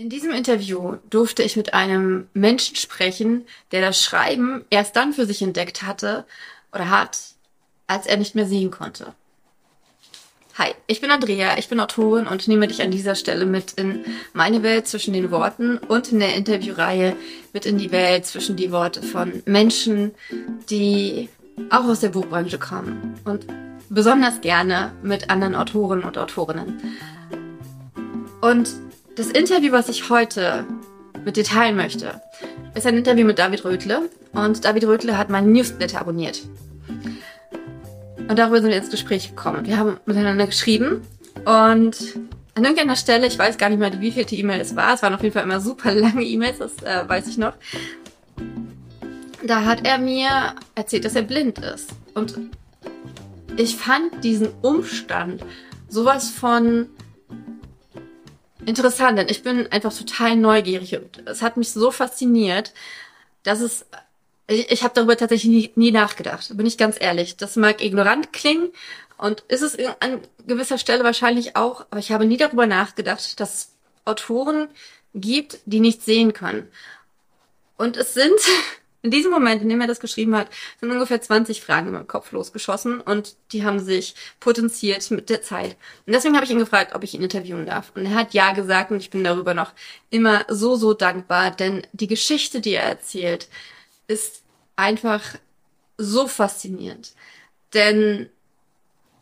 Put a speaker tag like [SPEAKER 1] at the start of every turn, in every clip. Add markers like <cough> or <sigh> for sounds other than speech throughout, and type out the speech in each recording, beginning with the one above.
[SPEAKER 1] In diesem Interview durfte ich mit einem Menschen sprechen, der das Schreiben erst dann für sich entdeckt hatte oder hat, als er nicht mehr sehen konnte. Hi, ich bin Andrea, ich bin Autorin und nehme dich an dieser Stelle mit in meine Welt zwischen den Worten und in der Interviewreihe mit in die Welt zwischen die Worte von Menschen, die auch aus der Buchbranche kommen und besonders gerne mit anderen Autoren und Autorinnen. Und das Interview, was ich heute mit dir teilen möchte, ist ein Interview mit David Rötle. Und David Rötle hat meinen Newsletter abonniert. Und darüber sind wir ins Gespräch gekommen. Wir haben miteinander geschrieben und an irgendeiner Stelle, ich weiß gar nicht mehr, wie viel die E-Mail es war, es waren auf jeden Fall immer super lange E-Mails, das äh, weiß ich noch. Da hat er mir erzählt, dass er blind ist. Und ich fand diesen Umstand sowas von interessant, denn ich bin einfach total neugierig und es hat mich so fasziniert, dass es ich, ich habe darüber tatsächlich nie, nie nachgedacht, bin ich ganz ehrlich. Das mag ignorant klingen und ist es an gewisser Stelle wahrscheinlich auch, aber ich habe nie darüber nachgedacht, dass es Autoren gibt, die nicht sehen können. Und es sind <laughs> in diesem Moment, in dem er das geschrieben hat, sind ungefähr 20 Fragen in meinem Kopf losgeschossen und die haben sich potenziert mit der Zeit. Und deswegen habe ich ihn gefragt, ob ich ihn interviewen darf. Und er hat ja gesagt und ich bin darüber noch immer so, so dankbar, denn die Geschichte, die er erzählt, ist einfach so faszinierend. Denn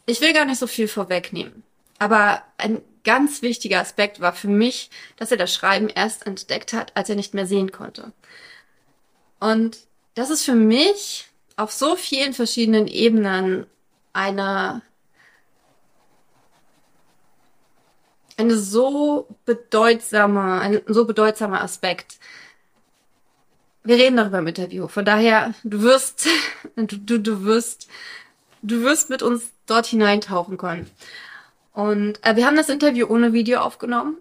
[SPEAKER 1] ich will gar nicht so viel vorwegnehmen. Aber ein ganz wichtiger Aspekt war für mich, dass er das Schreiben erst entdeckt hat, als er nicht mehr sehen konnte. Und das ist für mich auf so vielen verschiedenen Ebenen eine, eine so bedeutsame, ein so bedeutsamer Aspekt. Wir reden darüber im Interview. Von daher, du wirst, <laughs> du, du, du wirst, du wirst mit uns dort hineintauchen können. Und äh, wir haben das Interview ohne Video aufgenommen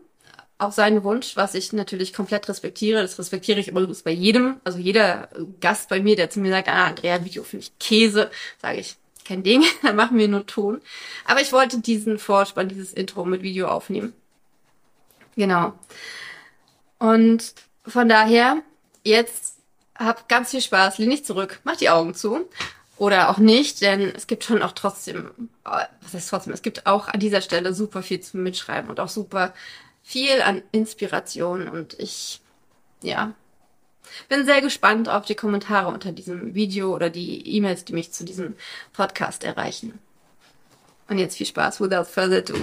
[SPEAKER 1] auf seinen Wunsch, was ich natürlich komplett respektiere. Das respektiere ich übrigens bei jedem. Also jeder Gast bei mir, der zu mir sagt, ah, Andrea, Video finde ich Käse, sage ich, kein Ding, <laughs> dann machen wir nur Ton. Aber ich wollte diesen Vorspann, dieses Intro mit Video aufnehmen. Genau. Und von daher, jetzt hab ganz viel Spaß, lehn dich zurück, mach die Augen zu. Oder auch nicht, denn es gibt schon auch trotzdem, was heißt trotzdem, es gibt auch an dieser Stelle super viel zum Mitschreiben und auch super viel an Inspiration und ich, ja, bin sehr gespannt auf die Kommentare unter diesem Video oder die E-Mails, die mich zu diesem Podcast erreichen. Und jetzt viel Spaß, without further ado.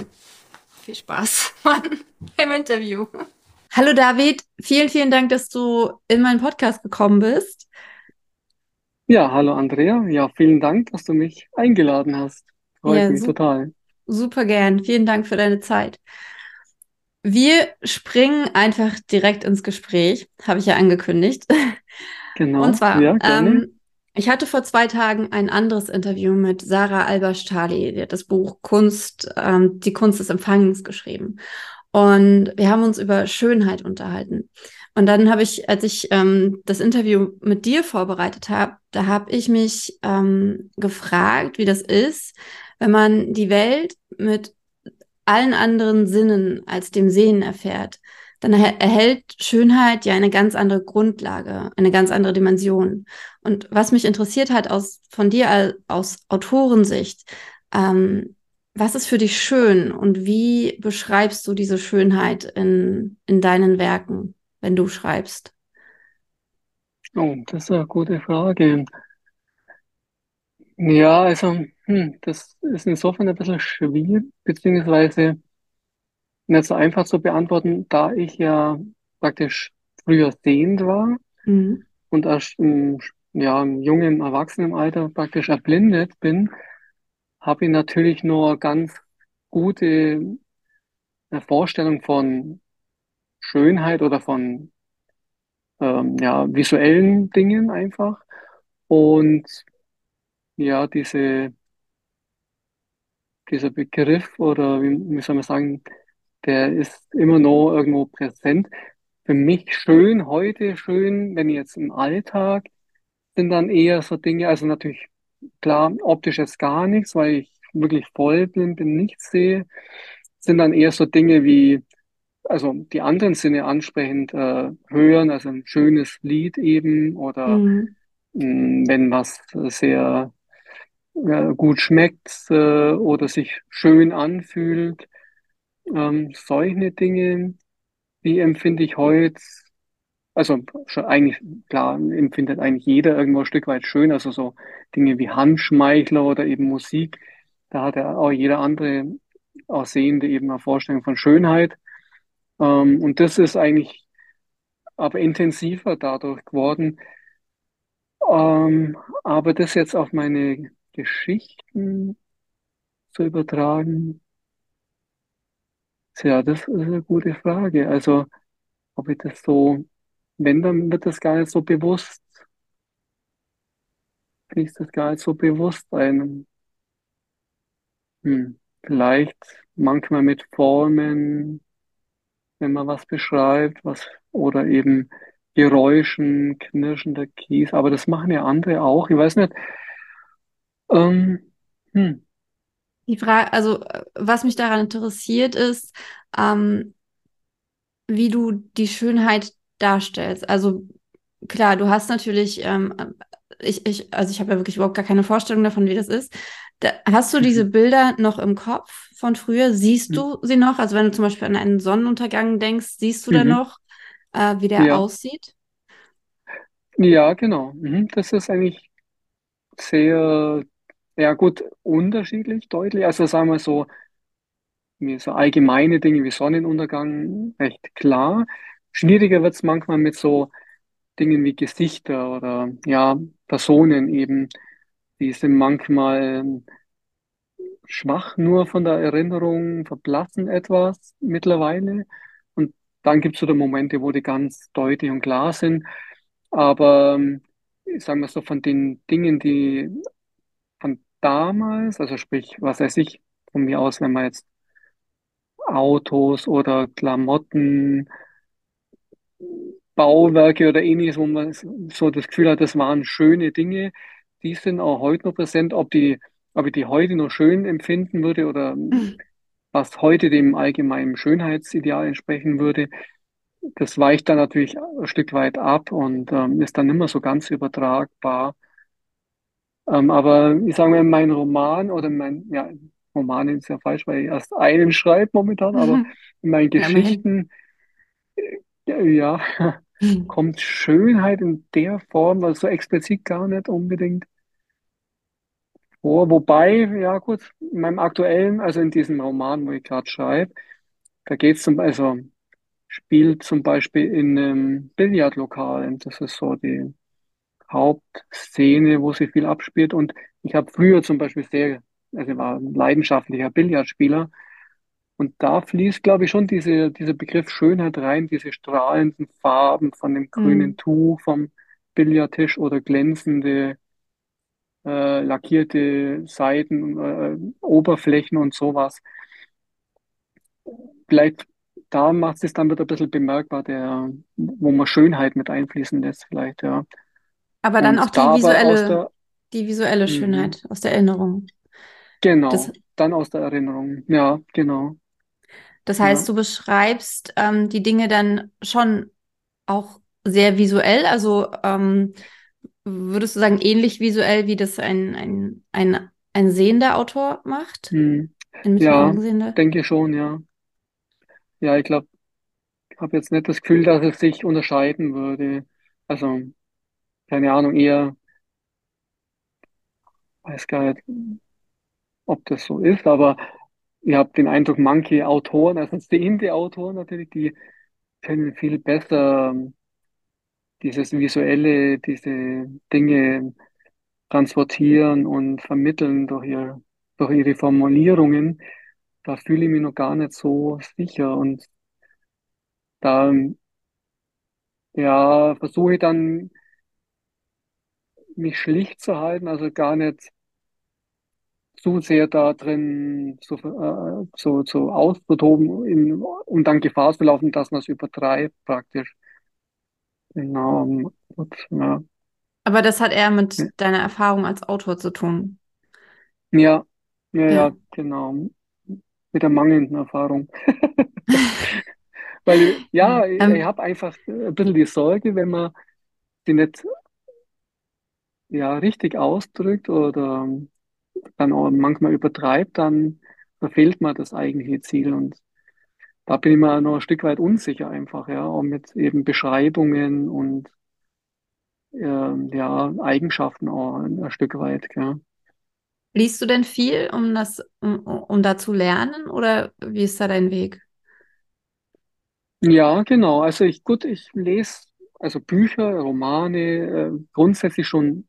[SPEAKER 1] Viel Spaß <laughs> beim Interview. Hallo David, vielen, vielen Dank, dass du in meinen Podcast gekommen bist.
[SPEAKER 2] Ja, hallo Andrea. Ja, vielen Dank, dass du mich eingeladen hast. Freut ja, mich total.
[SPEAKER 1] Super gern. Vielen Dank für deine Zeit. Wir springen einfach direkt ins Gespräch, habe ich ja angekündigt.
[SPEAKER 2] Genau.
[SPEAKER 1] Und zwar, ja, ähm, ich hatte vor zwei Tagen ein anderes Interview mit Sarah Alberstali, die hat das Buch Kunst, ähm, die Kunst des Empfangens geschrieben. Und wir haben uns über Schönheit unterhalten. Und dann habe ich, als ich ähm, das Interview mit dir vorbereitet habe, da habe ich mich ähm, gefragt, wie das ist, wenn man die Welt mit allen anderen Sinnen als dem Sehen erfährt, dann erhält Schönheit ja eine ganz andere Grundlage, eine ganz andere Dimension. Und was mich interessiert hat aus, von dir aus Autorensicht, ähm, was ist für dich schön und wie beschreibst du diese Schönheit in, in deinen Werken, wenn du schreibst?
[SPEAKER 2] Oh, das ist eine gute Frage. Ja, also, hm, das ist insofern ein bisschen schwierig, beziehungsweise nicht so einfach zu beantworten, da ich ja praktisch früher sehend war
[SPEAKER 1] Mhm.
[SPEAKER 2] und erst im, ja, im jungen Erwachsenenalter praktisch erblindet bin, habe ich natürlich nur ganz gute äh, Vorstellung von Schönheit oder von ähm, ja, visuellen Dingen einfach. Und ja, diese, dieser Begriff oder wie, wie soll man sagen, der ist immer noch irgendwo präsent. Für mich schön, heute schön, wenn jetzt im Alltag, sind dann eher so Dinge, also natürlich klar, optisch jetzt gar nichts, weil ich wirklich vollblind bin, nichts sehe, sind dann eher so Dinge wie also die anderen Sinne ansprechend äh, hören, also ein schönes Lied eben oder
[SPEAKER 1] Mhm.
[SPEAKER 2] mh, wenn was sehr äh, gut schmeckt äh, oder sich schön anfühlt. Ähm, solche Dinge, die empfinde ich heute, also schon eigentlich, klar, empfindet eigentlich jeder irgendwo ein Stück weit schön, also so Dinge wie Handschmeichler oder eben Musik, da hat ja auch jeder andere Aussehende eben eine Vorstellung von Schönheit. Ähm, und das ist eigentlich aber intensiver dadurch geworden. Ähm, aber das jetzt auf meine Geschichten zu übertragen, tja, das ist eine gute Frage. Also, ob ich das so, wenn, dann wird das gar nicht so bewusst, fließt das gar nicht so bewusst ein. Hm, vielleicht manchmal mit Formen, wenn man was beschreibt, was, oder eben Geräuschen, knirschender Kies, aber das machen ja andere auch. Ich weiß nicht, ähm, hm,
[SPEAKER 1] Die Frage, also äh, was mich daran interessiert, ist, ähm, wie du die Schönheit darstellst. Also klar, du hast natürlich, ähm, ich, ich, also ich habe ja wirklich überhaupt gar keine Vorstellung davon, wie das ist. Da, hast du diese
[SPEAKER 2] mhm,
[SPEAKER 1] Bilder noch im Kopf von früher? Siehst
[SPEAKER 2] mhm,
[SPEAKER 1] du sie noch? Also wenn du zum Beispiel an einen Sonnenuntergang denkst, siehst du da
[SPEAKER 2] mhm,
[SPEAKER 1] noch, äh, wie der
[SPEAKER 2] ja,
[SPEAKER 1] aussieht?
[SPEAKER 2] ja, genau. Mhm, das ist eigentlich sehr, ja gut, unterschiedlich, deutlich. Also sagen wir so, mir so allgemeine Dinge wie Sonnenuntergang recht klar. Schwieriger wird es manchmal mit so Dingen wie Gesichter oder ja, Personen eben. Die sind manchmal schwach nur von der Erinnerung, verblassen etwas mittlerweile. Und dann gibt es so die Momente, wo die ganz deutlich und klar sind. Aber ähm, sagen wir so, von den Dingen, die von damals, also sprich, was weiß ich, von mir aus, wenn man jetzt Autos oder Klamotten, Bauwerke oder ähnliches, wo man so das Gefühl hat, das waren schöne Dinge, die sind auch heute noch präsent. Ob die, ob ich die heute noch schön empfinden würde oder was heute dem allgemeinen Schönheitsideal entsprechen würde, das weicht dann natürlich ein Stück weit ab und ähm, ist dann nicht mehr so ganz übertragbar. Ähm, aber ich sage mal, mein Roman oder mein, ja, Roman ist ja falsch, weil ich erst einen schreibe momentan, aber in meinen
[SPEAKER 1] Ja, immerhin.
[SPEAKER 2] Geschichten, ja, ja, <laughs> kommt Schönheit in der Form, also so explizit gar nicht unbedingt vor. Wobei, ja gut, in meinem aktuellen, also in diesem Roman, wo ich gerade schreibe, da geht es zum, also spielt zum Beispiel in einem Billardlokal. Das ist so die Hauptszene, wo sich viel abspielt. Und ich habe früher zum Beispiel sehr, also ich war ein leidenschaftlicher Billardspieler. Und da fließt, glaube ich, schon diese, dieser Begriff Schönheit rein, diese strahlenden Farben von dem grünen
[SPEAKER 1] Hm.
[SPEAKER 2] Tuch vom Billardtisch oder glänzende, äh, lackierte Seiten, äh, Oberflächen und sowas. Vielleicht da macht es dann wieder ein bisschen bemerkbar, der, wo man Schönheit mit einfließen lässt, vielleicht, ja.
[SPEAKER 1] Aber dann auch die visuelle,
[SPEAKER 2] der,
[SPEAKER 1] die visuelle
[SPEAKER 2] mhm,
[SPEAKER 1] Schönheit aus der Erinnerung. Das,
[SPEAKER 2] genau, dann aus der Erinnerung. Ja, genau.
[SPEAKER 1] das heißt,
[SPEAKER 2] Ja.
[SPEAKER 1] du beschreibst ähm, die Dinge dann schon auch sehr visuell. Also ähm, würdest du sagen, ähnlich visuell, wie das ein, ein, ein, ein sehender Autor macht?
[SPEAKER 2] Hm. Ja, denke schon, ja. Ja, ich glaube, ich habe jetzt nicht das Gefühl, dass es sich unterscheiden würde. Also, keine Ahnung, eher, weiß gar nicht, ob das so ist, aber ich habe den Eindruck, manche Autoren, also sehende Autoren natürlich, die können viel besser ähm, dieses Visuelle, diese Dinge transportieren und vermitteln durch ihr, durch ihre Formulierungen. Da fühle ich mich noch gar nicht so sicher und da, ja, versuche ich dann, mich schlicht zu halten, also gar nicht zu sehr da drin zu, äh, zu, zu auszutoben in, und dann Gefahr zu laufen, dass man es übertreibt praktisch. Genau. Gut, ja.
[SPEAKER 1] Aber das hat eher mit deiner Erfahrung als Autor zu tun.
[SPEAKER 2] Ja, ja,
[SPEAKER 1] Ja.
[SPEAKER 2] ja, genau. Mit der mangelnden Erfahrung. <laughs> Weil, ja, ich, ich
[SPEAKER 1] Ähm,
[SPEAKER 2] habe einfach ein bisschen die Sorge, wenn man die nicht ja, richtig ausdrückt oder dann auch manchmal übertreibt, dann verfehlt man das eigentliche Ziel. Und da bin ich mir noch ein Stück weit unsicher einfach, ja, auch mit eben Beschreibungen und ähm, ja, Eigenschaften auch ein, ein Stück weit, ja.
[SPEAKER 1] liest du denn viel, um das, um, um da zu lernen, oder wie ist da dein Weg?
[SPEAKER 2] Ja, genau. Also ich, gut, ich lese also Bücher, Romane, äh, grundsätzlich schon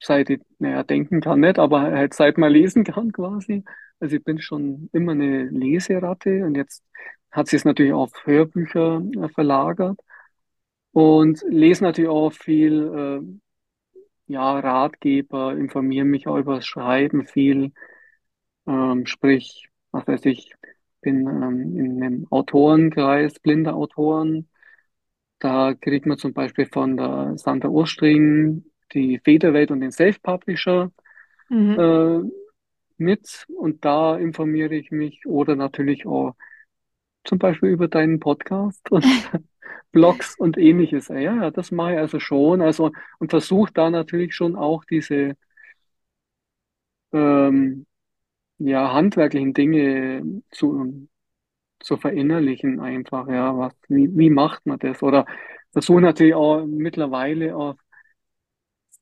[SPEAKER 2] seit ich, naja, denken kann nicht, aber halt seit man lesen kann quasi. Also ich bin schon immer eine Leseratte und jetzt hat sie es natürlich auf Hörbücher äh, verlagert und lese natürlich auch viel, äh, ja, Ratgeber, informiere mich auch über das Schreiben viel, ähm, sprich, was weiß ich, bin ähm, in einem Autorenkreis, blinder Autoren. Da kriegt man zum Beispiel von der Sandra Urstring die Federwelt und den Self-Publisher
[SPEAKER 1] Mhm.
[SPEAKER 2] äh, mit und da informiere ich mich oder natürlich auch zum Beispiel über deinen Podcast und <laughs> Blogs und ähnliches. Ja, ja, das mache ich also schon. Also und versuche da natürlich schon auch diese ähm, ja, handwerklichen Dinge zu, zu verinnerlichen einfach. Ja, was, wie, wie macht man das? Oder versuche natürlich auch mittlerweile auch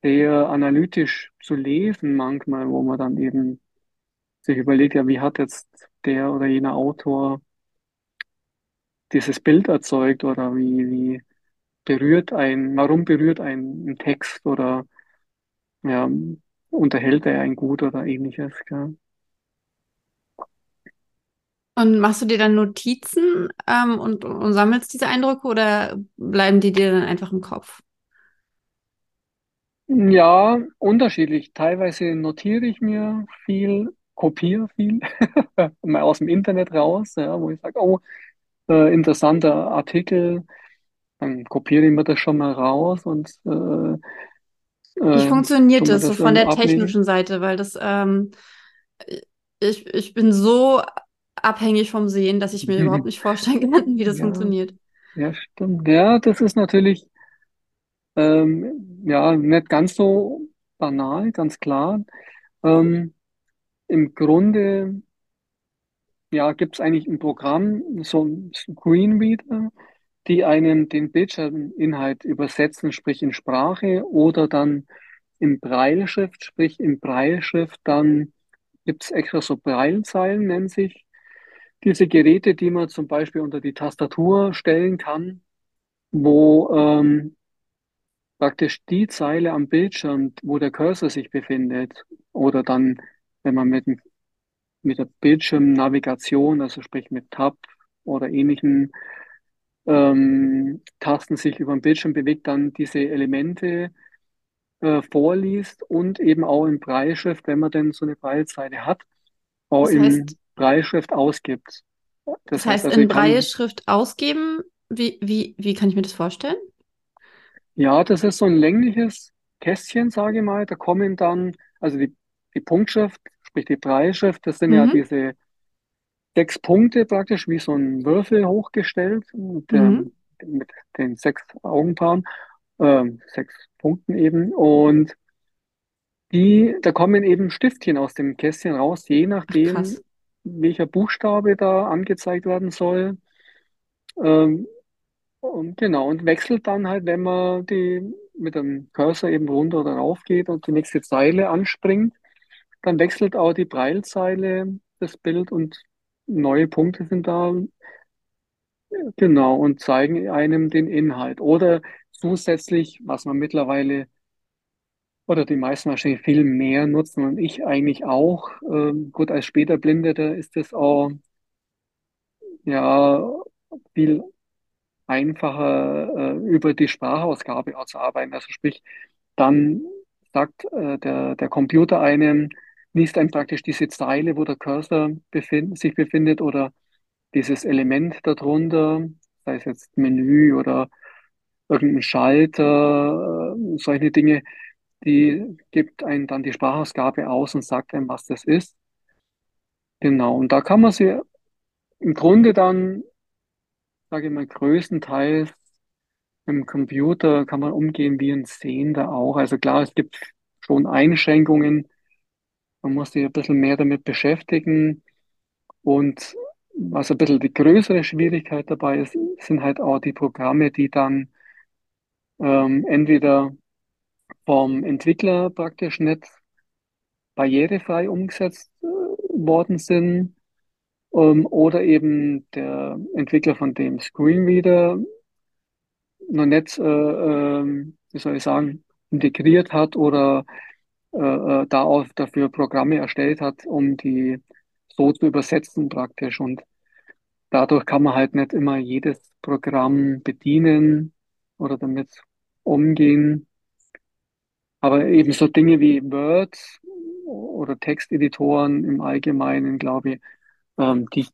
[SPEAKER 2] sehr analytisch zu lesen manchmal, wo man dann eben sich überlegt, ja, wie hat jetzt der oder jener Autor dieses Bild erzeugt oder wie, wie berührt ein, warum berührt ein, ein Text oder ja, unterhält er einen gut oder ähnliches, ja.
[SPEAKER 1] Und machst du dir dann Notizen, ähm, und, und sammelst diese Eindrücke oder bleiben die dir dann einfach im Kopf?
[SPEAKER 2] Ja, unterschiedlich. Teilweise notiere ich mir viel, kopiere viel, <laughs> mal aus dem Internet raus, ja, wo ich sage, oh, äh, interessanter Artikel, dann kopiere ich mir das schon mal raus und äh,
[SPEAKER 1] Wie
[SPEAKER 2] äh, tu
[SPEAKER 1] funktioniert das so von der
[SPEAKER 2] ablegen.
[SPEAKER 1] technischen Seite? Weil das, ähm, ich, ich bin so abhängig vom Sehen, dass ich mir <laughs> überhaupt nicht vorstellen kann, wie das
[SPEAKER 2] Ja,
[SPEAKER 1] funktioniert.
[SPEAKER 2] ja, stimmt. Ja, das ist natürlich ähm, ja nicht ganz so banal, ganz klar. Ähm, im Grunde ja, gibt es eigentlich ein Programm, so ein Screenreader, die einem den Bildschirminhalt übersetzen, sprich in Sprache oder dann in Brailleschrift, sprich in Brailleschrift, dann gibt es extra so Braillezeilen, nennen sich diese Geräte, die man zum Beispiel unter die Tastatur stellen kann, wo ähm, praktisch die Zeile am Bildschirm, wo der Cursor sich befindet, oder dann, wenn man mit, mit der Bildschirmnavigation, also sprich mit Tab oder ähnlichen ähm, Tasten sich über den Bildschirm bewegt, dann diese Elemente äh, vorliest und eben auch in Brailleschrift, wenn man denn so eine Braillezeile hat, auch
[SPEAKER 1] Das heißt,
[SPEAKER 2] in Brailleschrift ausgibt.
[SPEAKER 1] das
[SPEAKER 2] Das heißt
[SPEAKER 1] heißt,
[SPEAKER 2] also,
[SPEAKER 1] in Brailleschrift ausgeben, wie, wie, wie kann ich mir das vorstellen?
[SPEAKER 2] Ja, das ist so ein längliches Kästchen, sage ich mal, da kommen dann, also die, die Punktschrift, sprich die Brailleschrift, das sind ja
[SPEAKER 1] Mhm.
[SPEAKER 2] diese sechs Punkte praktisch wie so ein Würfel hochgestellt mit,
[SPEAKER 1] Mhm.
[SPEAKER 2] ähm, mit den sechs Augenpaaren, ähm, sechs Punkten eben. Und die, da kommen eben Stiftchen aus dem Kästchen raus, je
[SPEAKER 1] Ach,
[SPEAKER 2] nachdem,
[SPEAKER 1] krass.
[SPEAKER 2] welcher Buchstabe da angezeigt werden soll. Ähm, und genau, und wechselt dann halt, wenn man die mit dem Cursor eben runter oder rauf geht und die nächste Zeile anspringt, dann wechselt auch die Braillezeile das Bild und neue Punkte sind da Genau, und zeigen einem den Inhalt. Oder zusätzlich, was man mittlerweile oder die meisten wahrscheinlich viel mehr nutzen und ich eigentlich auch, ähm, gut, als später Blindeter ist es auch ja viel einfacher, äh, über die Sprachausgabe zu arbeiten. Also sprich, dann sagt äh, der, der Computer einem, liest einem praktisch diese Zeile, wo der Cursor befind, sich befindet oder dieses Element darunter, sei es jetzt Menü oder irgendein Schalter, äh, solche Dinge, die gibt einem dann die Sprachausgabe aus und sagt einem, was das ist. Genau. Und da kann man sie im Grunde dann sage ich mal, größtenteils im Computer kann man umgehen wie ein Sehender auch. Also klar, es gibt schon Einschränkungen. Man muss sich ein bisschen mehr damit beschäftigen. Und was ein bisschen die größere Schwierigkeit dabei ist, sind halt auch die Programme, die dann ähm, entweder vom Entwickler praktisch nicht barrierefrei umgesetzt äh, worden sind, ähm, oder eben der Entwickler von dem Screenreader noch nicht, äh, ähm, wie soll ich sagen, integriert hat oder äh, äh, da auch dafür Programme erstellt hat, um die so zu übersetzen praktisch. Und dadurch kann man halt nicht immer jedes Programm bedienen oder damit umgehen. Aber eben so Dinge wie Word oder Texteditoren im Allgemeinen, glaube ich, ähm, die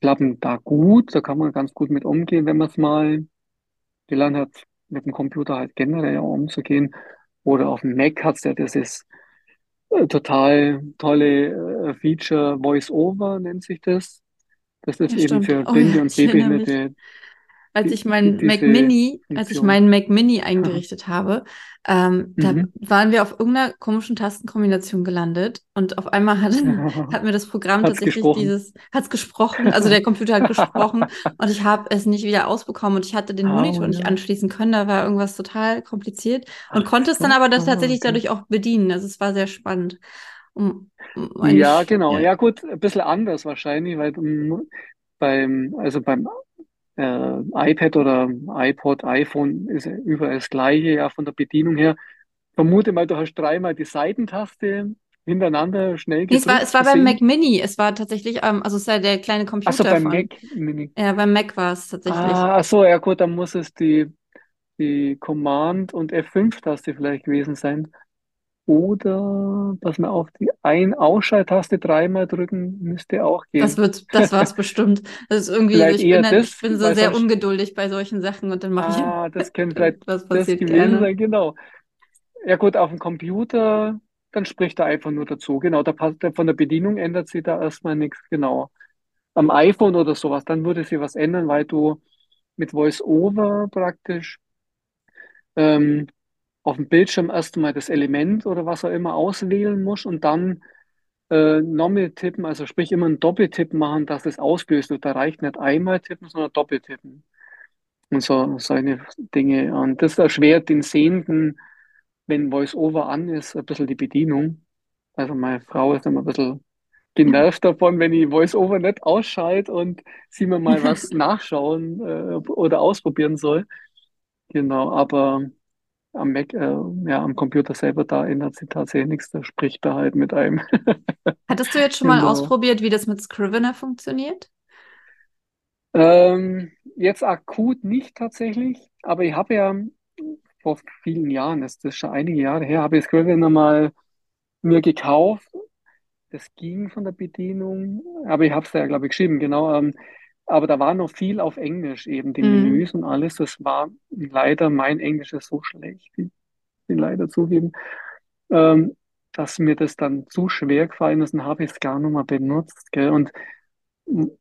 [SPEAKER 2] klappen da gut. Da kann man ganz gut mit umgehen, wenn man es mal gelernt hat, mit dem Computer halt generell umzugehen. Oder auf dem Mac hat's ja dieses äh, total tolle äh, Feature Voice-Over nennt sich das. Das ist
[SPEAKER 1] Ja,
[SPEAKER 2] eben
[SPEAKER 1] stimmt.
[SPEAKER 2] für
[SPEAKER 1] Oh
[SPEAKER 2] blinde und
[SPEAKER 1] erinnere mich.
[SPEAKER 2] sehbehinderte
[SPEAKER 1] Als ich meinen Mac Mini, als ich meinen Mac Mini eingerichtet habe, ähm, da
[SPEAKER 2] Mhm.
[SPEAKER 1] waren wir auf irgendeiner komischen Tastenkombination gelandet und auf einmal hat, <laughs> <laughs> hat mir das Programm
[SPEAKER 2] Hat's
[SPEAKER 1] tatsächlich
[SPEAKER 2] gesprochen.
[SPEAKER 1] dieses, hat es gesprochen, also der Computer hat gesprochen <laughs> und ich habe es nicht wieder ausbekommen und ich hatte den
[SPEAKER 2] Oh
[SPEAKER 1] Monitor nicht
[SPEAKER 2] ja.
[SPEAKER 1] anschließen können, da war irgendwas total kompliziert und
[SPEAKER 2] Ach
[SPEAKER 1] konnte es dann aber das
[SPEAKER 2] Ah,
[SPEAKER 1] tatsächlich
[SPEAKER 2] okay.
[SPEAKER 1] dadurch auch bedienen. Also es war sehr spannend. Um, um
[SPEAKER 2] Ja, genau.
[SPEAKER 1] ja,
[SPEAKER 2] Ja, gut, ein bisschen anders wahrscheinlich, weil beim, also beim äh, iPad oder iPod, iPhone ist überall das Gleiche, ja, von der Bedienung her. Vermute mal, du hast dreimal die Seitentaste hintereinander schnell
[SPEAKER 1] Nee, es war,
[SPEAKER 2] gedrückt,
[SPEAKER 1] es war beim Mac. Mini. Es war tatsächlich, ähm, also es ist ja der kleine
[SPEAKER 2] Achso,
[SPEAKER 1] Computer
[SPEAKER 2] beim
[SPEAKER 1] von,
[SPEAKER 2] Mac Mini.
[SPEAKER 1] ja, beim Mac war es tatsächlich.
[SPEAKER 2] Ah, ach so, ja gut, dann muss es die, die Command- und F5-Taste vielleicht gewesen sein. Oder, pass mal auf, die Ein-Ausschalttaste dreimal drücken müsste auch
[SPEAKER 1] Das
[SPEAKER 2] gehen.
[SPEAKER 1] wird, das war's <laughs> bestimmt. Das ist irgendwie
[SPEAKER 2] Vielleicht
[SPEAKER 1] ich bin dann, ich
[SPEAKER 2] das,
[SPEAKER 1] bin so sehr ungeduldig bei solchen Sachen und dann mache ich,
[SPEAKER 2] ah, das <laughs> könnte vielleicht
[SPEAKER 1] was
[SPEAKER 2] das
[SPEAKER 1] passiert
[SPEAKER 2] gewesen
[SPEAKER 1] gerne.
[SPEAKER 2] sein, genau. Ja gut, auf dem Computer, dann spricht er einfach nur dazu. Genau, da passt, von der Bedienung ändert sich da erstmal nichts, genau. Am iPhone oder sowas, dann würde sich was ändern, weil du mit VoiceOver praktisch ähm, auf dem Bildschirm erstmal das Element oder was auch immer auswählen musst und dann äh, nochmal tippen, also sprich immer einen Doppeltipp machen, dass es ausgelöst wird. Da reicht nicht einmal tippen, sondern doppeltippen und so solche Dinge. Und das erschwert den Sehenden, wenn VoiceOver an ist, ein bisschen die Bedienung. Also meine Frau ist immer ein bisschen genervt davon, wenn ich VoiceOver nicht ausschalte und sie mir mal <laughs> was nachschauen äh, oder ausprobieren soll. Genau, aber am Mac, äh, ja, am Computer selber, da ändert sich tatsächlich nichts, da spricht er halt mit einem. <laughs>
[SPEAKER 1] Hattest du jetzt schon mal
[SPEAKER 2] Genau.
[SPEAKER 1] ausprobiert, wie das mit Scrivener funktioniert?
[SPEAKER 2] Ähm, jetzt akut nicht tatsächlich, aber ich habe ja vor vielen Jahren, das ist schon einige Jahre her, habe ich Scrivener mal mir gekauft. Das ging von der Bedienung, aber ich habe es ja, glaube ich, geschrieben, genau. Ähm, aber da war noch viel auf Englisch, eben die
[SPEAKER 1] Mhm.
[SPEAKER 2] Menüs und alles. Das war leider, mein Englisch ist so schlecht, ich bin leider zugeben, ähm, dass mir das dann zu schwer gefallen ist und habe ich es gar nicht mehr benutzt. Gell? Und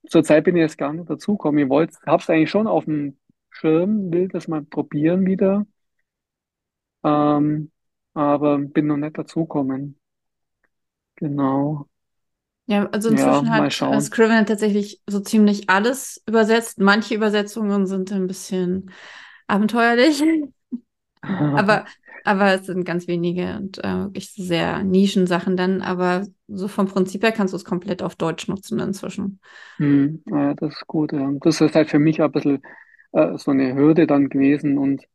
[SPEAKER 2] zurzeit bin ich jetzt gar nicht dazugekommen. Ich wollte, habe es eigentlich schon auf dem Schirm, will das mal probieren wieder, ähm, aber bin noch nicht dazugekommen. Genau.
[SPEAKER 1] Ja, also
[SPEAKER 2] Ja,
[SPEAKER 1] inzwischen
[SPEAKER 2] mal
[SPEAKER 1] hat äh,
[SPEAKER 2] schauen.
[SPEAKER 1] Scrivener tatsächlich so ziemlich alles übersetzt. Manche Übersetzungen sind ein bisschen abenteuerlich, <laughs> aber, aber es sind ganz wenige und äh, wirklich sehr Nischensachen dann. Aber so vom Prinzip her kannst du es komplett auf Deutsch nutzen inzwischen.
[SPEAKER 2] Hm, ja, das ist gut. Ja. Das ist halt für mich ein bisschen äh, so eine Hürde dann gewesen und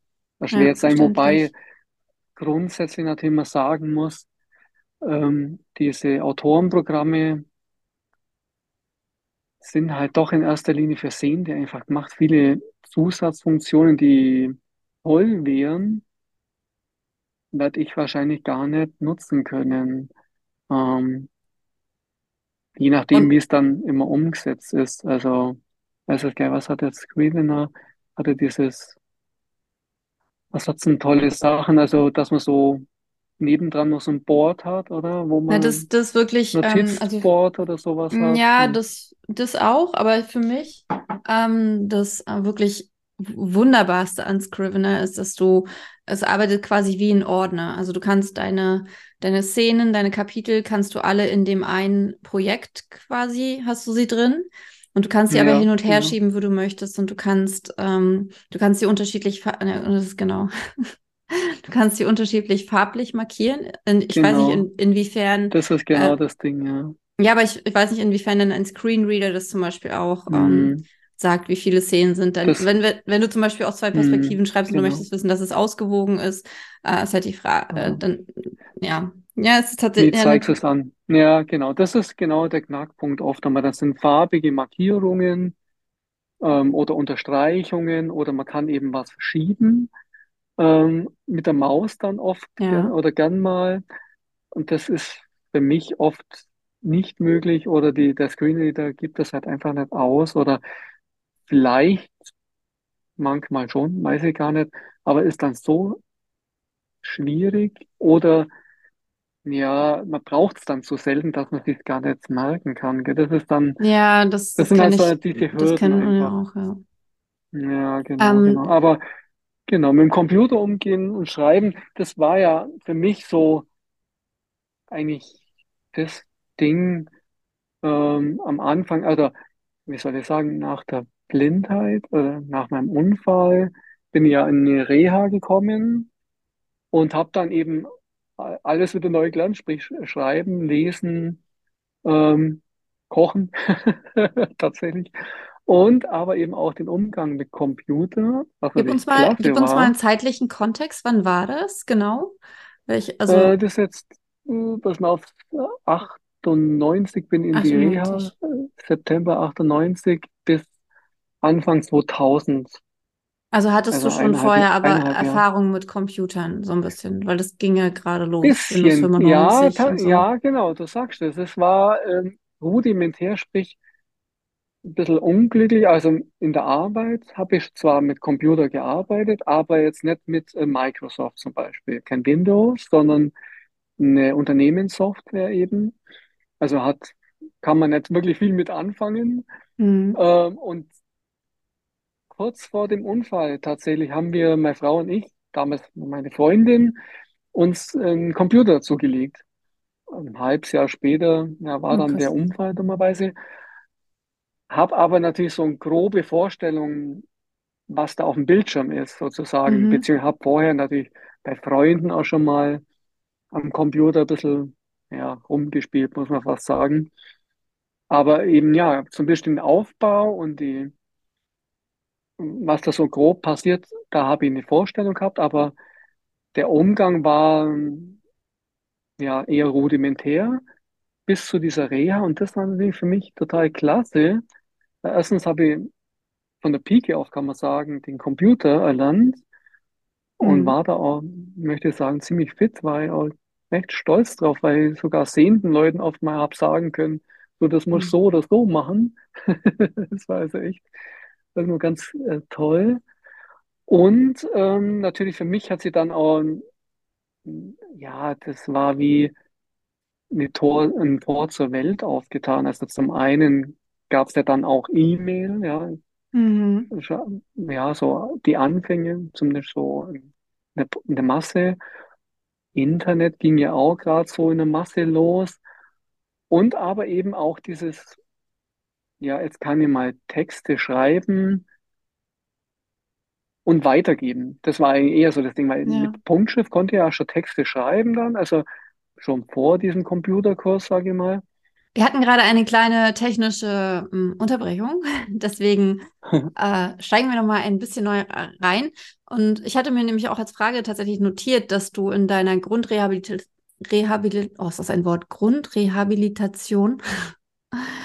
[SPEAKER 1] Ja,
[SPEAKER 2] erschwert sein. Wobei grundsätzlich natürlich man sagen muss, ähm, diese Autorenprogramme sind halt doch in erster Linie für Sehende einfach gemacht. Viele Zusatzfunktionen, die toll wären, werde ich wahrscheinlich gar nicht nutzen können. Ähm, je nachdem,
[SPEAKER 1] Und
[SPEAKER 2] wie es dann immer umgesetzt ist. Also, gar nicht, was hat jetzt Scrivener? Hatte dieses, was hat denn tolle Sachen? Also, dass man so nebendran noch so ein Board hat, oder? Wo
[SPEAKER 1] Ja, das,
[SPEAKER 2] man
[SPEAKER 1] das wirklich, ähm, also
[SPEAKER 2] oder sowas hat.
[SPEAKER 1] Ja, das, das auch, aber für mich ähm, das äh, wirklich Wunderbarste an Scrivener ist, dass du, es arbeitet quasi wie ein Ordner. Also du kannst deine, deine Szenen, deine Kapitel, kannst du alle in dem einen Projekt quasi, hast du sie drin. Und du kannst sie aber
[SPEAKER 2] Ja,
[SPEAKER 1] hin und her
[SPEAKER 2] genau.
[SPEAKER 1] schieben, wo du möchtest. Und du kannst, ähm, du kannst sie unterschiedlich, fa- ne, genau. Du kannst sie unterschiedlich farblich markieren. Ich weiß nicht,
[SPEAKER 2] Genau.
[SPEAKER 1] in, inwiefern
[SPEAKER 2] Das ist
[SPEAKER 1] äh,
[SPEAKER 2] genau das Ding, ja.
[SPEAKER 1] ja, aber ich, ich weiß nicht, inwiefern denn ein Screenreader das zum Beispiel auch ähm,
[SPEAKER 2] Hm.
[SPEAKER 1] sagt, wie viele Szenen sind. Dann,
[SPEAKER 2] Das,
[SPEAKER 1] wenn, wir, wenn du zum Beispiel aus zwei Perspektiven
[SPEAKER 2] hm,
[SPEAKER 1] schreibst und du
[SPEAKER 2] genau.
[SPEAKER 1] möchtest wissen, dass es ausgewogen ist, äh, ist halt die Frage, äh,
[SPEAKER 2] Ja.
[SPEAKER 1] dann, ja. Ja, es ist
[SPEAKER 2] Wie
[SPEAKER 1] tatsächlich, ja,
[SPEAKER 2] zeigst du
[SPEAKER 1] nat-
[SPEAKER 2] es an? Ja, genau. Das ist genau der Knackpunkt oft einmal. Das sind farbige Markierungen ähm, oder Unterstreichungen oder man kann eben was verschieben ähm, mit der Maus dann oft gern,
[SPEAKER 1] ja,
[SPEAKER 2] oder gern mal. Und das ist für mich oft nicht möglich oder die, der Screenreader gibt das halt einfach nicht aus oder vielleicht manchmal schon, weiß ich gar nicht, aber ist dann so schwierig oder ja, man braucht es dann so selten, dass man sich gar nicht merken kann. Gell? Das ist dann,
[SPEAKER 1] ja, das,
[SPEAKER 2] das
[SPEAKER 1] das
[SPEAKER 2] sind halt so
[SPEAKER 1] ich,
[SPEAKER 2] diese
[SPEAKER 1] das
[SPEAKER 2] Hürden
[SPEAKER 1] kennt man ja
[SPEAKER 2] einfach.
[SPEAKER 1] auch, ja.
[SPEAKER 2] Ja, genau,
[SPEAKER 1] Ähm,
[SPEAKER 2] genau. Aber genau, mit dem Computer umgehen und schreiben, das war ja für mich so eigentlich das Ding ähm, am Anfang, also wie soll ich sagen, nach der Blindheit oder nach meinem Unfall bin ich ja in eine Reha gekommen und habe dann eben alles wieder neu gelernt, sprich sch- schreiben, lesen, ähm, kochen <laughs> tatsächlich und aber eben auch den Umgang mit Computer,
[SPEAKER 1] gib uns mal, gib uns mal
[SPEAKER 2] war.
[SPEAKER 1] einen zeitlichen Kontext. Wann war das genau? Welch, also
[SPEAKER 2] Äh, das ist jetzt, äh, pass mal auf, 98 bin in die Reha,
[SPEAKER 1] 98.
[SPEAKER 2] äh, September 98 bis Anfang 2000,
[SPEAKER 1] Also hattest du
[SPEAKER 2] also
[SPEAKER 1] schon
[SPEAKER 2] eineinhalb,
[SPEAKER 1] vorher aber. Erfahrung mit Computern, so ein bisschen, weil das ging ja gerade los,
[SPEAKER 2] Bisschen, ja,
[SPEAKER 1] 95
[SPEAKER 2] ta-
[SPEAKER 1] und so.
[SPEAKER 2] ja, genau, du sagst es. Es war ähm, rudimentär, sprich ein bisschen unglücklich. Also in der Arbeit habe ich zwar mit Computer gearbeitet, aber jetzt nicht mit äh, Microsoft zum Beispiel. Kein Windows, sondern eine Unternehmenssoftware eben. Also hat, kann man nicht wirklich viel mit anfangen.
[SPEAKER 1] Mhm.
[SPEAKER 2] Ähm, und kurz vor dem Unfall tatsächlich haben wir, meine Frau und ich, damals meine Freundin, uns einen Computer zugelegt. Ein halbes Jahr später, ja, war
[SPEAKER 1] Oh,
[SPEAKER 2] dann der. Unfall dummerweise. Hab aber natürlich so eine grobe Vorstellung, was da auf dem Bildschirm ist, sozusagen.
[SPEAKER 1] Mhm.
[SPEAKER 2] Beziehungsweise habe vorher natürlich bei Freunden auch schon mal am Computer ein bisschen, ja, rumgespielt, muss man fast sagen. Aber eben, ja, zum bestimmten Aufbau und die, was da so grob passiert, da habe ich eine Vorstellung gehabt, aber der Umgang war, ja, eher rudimentär bis zu dieser Reha und das war natürlich für mich total klasse. Erstens habe ich von der Pike auf, kann man sagen, den Computer erlernt und
[SPEAKER 1] Mhm.
[SPEAKER 2] war da auch, möchte ich sagen, ziemlich fit, war ich auch recht stolz drauf, weil ich sogar sehenden Leuten oft mal habe sagen können, so, das musst
[SPEAKER 1] Mhm.
[SPEAKER 2] so oder so machen. <laughs> Das war also echt irgendwo ganz äh, toll. Und ähm, natürlich für mich hat sie dann auch, ja, das war wie eine Tor, ein Tor zur Welt aufgetan. Also zum einen gab es ja dann auch E-Mail, ja,
[SPEAKER 1] Mhm.
[SPEAKER 2] Ja, so die Anfänge, zumindest so in der, in der Masse. Internet ging ja auch gerade so in der Masse los. Und aber eben auch dieses, ja, jetzt kann ich mal Texte schreiben und weitergeben. Das war eher so das Ding, weil
[SPEAKER 1] Ja.
[SPEAKER 2] mit Punktschrift konnte ich ja schon Texte schreiben dann, also schon vor diesem Computerkurs, sage ich mal.
[SPEAKER 1] Wir hatten gerade eine kleine technische ähm, Unterbrechung, <laughs> deswegen <laughs> äh, steigen wir noch mal ein bisschen neu äh, rein. Und ich hatte mir nämlich auch als Frage tatsächlich notiert, dass du in deiner Grundrehabilitation, Rehabilit oh, ist das ein Wort? Grundrehabilitation das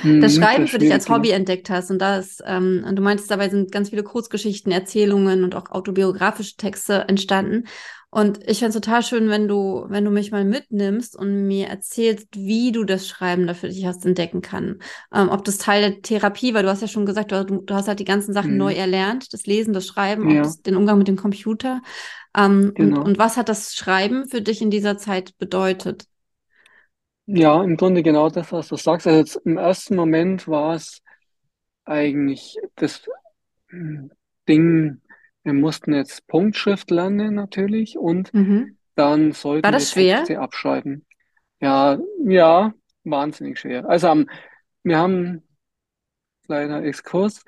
[SPEAKER 2] Mhm, das
[SPEAKER 1] Schreiben
[SPEAKER 2] ist
[SPEAKER 1] für dich als Hobby
[SPEAKER 2] genau.
[SPEAKER 1] entdeckt hast und das, ähm, und du meintest, dabei sind ganz viele Kurzgeschichten, Erzählungen und auch autobiografische Texte entstanden. Und ich fände es total schön, wenn du, wenn du mich mal mitnimmst und mir erzählst, wie du das Schreiben da für dich hast entdecken kann. Ähm, ob das Teil der Therapie, weil du hast ja schon gesagt, du, du hast halt die ganzen Sachen neu
[SPEAKER 2] Mhm.
[SPEAKER 1] erlernt, das Lesen, das Schreiben,
[SPEAKER 2] Ja,
[SPEAKER 1] das, den Umgang mit dem Computer. Ähm, und,
[SPEAKER 2] genau.
[SPEAKER 1] und was hat das Schreiben für dich in dieser Zeit bedeutet?
[SPEAKER 2] Ja, im Grunde genau das, was du sagst. Also im ersten Moment war es eigentlich das hm, Ding, wir mussten jetzt Punktschrift lernen natürlich und
[SPEAKER 1] Mhm.
[SPEAKER 2] dann
[SPEAKER 1] War
[SPEAKER 2] sollten wir
[SPEAKER 1] das schwer?
[SPEAKER 2] Texte abschreiben. Ja, ja, wahnsinnig schwer. Also am, wir haben, kleiner Exkurs,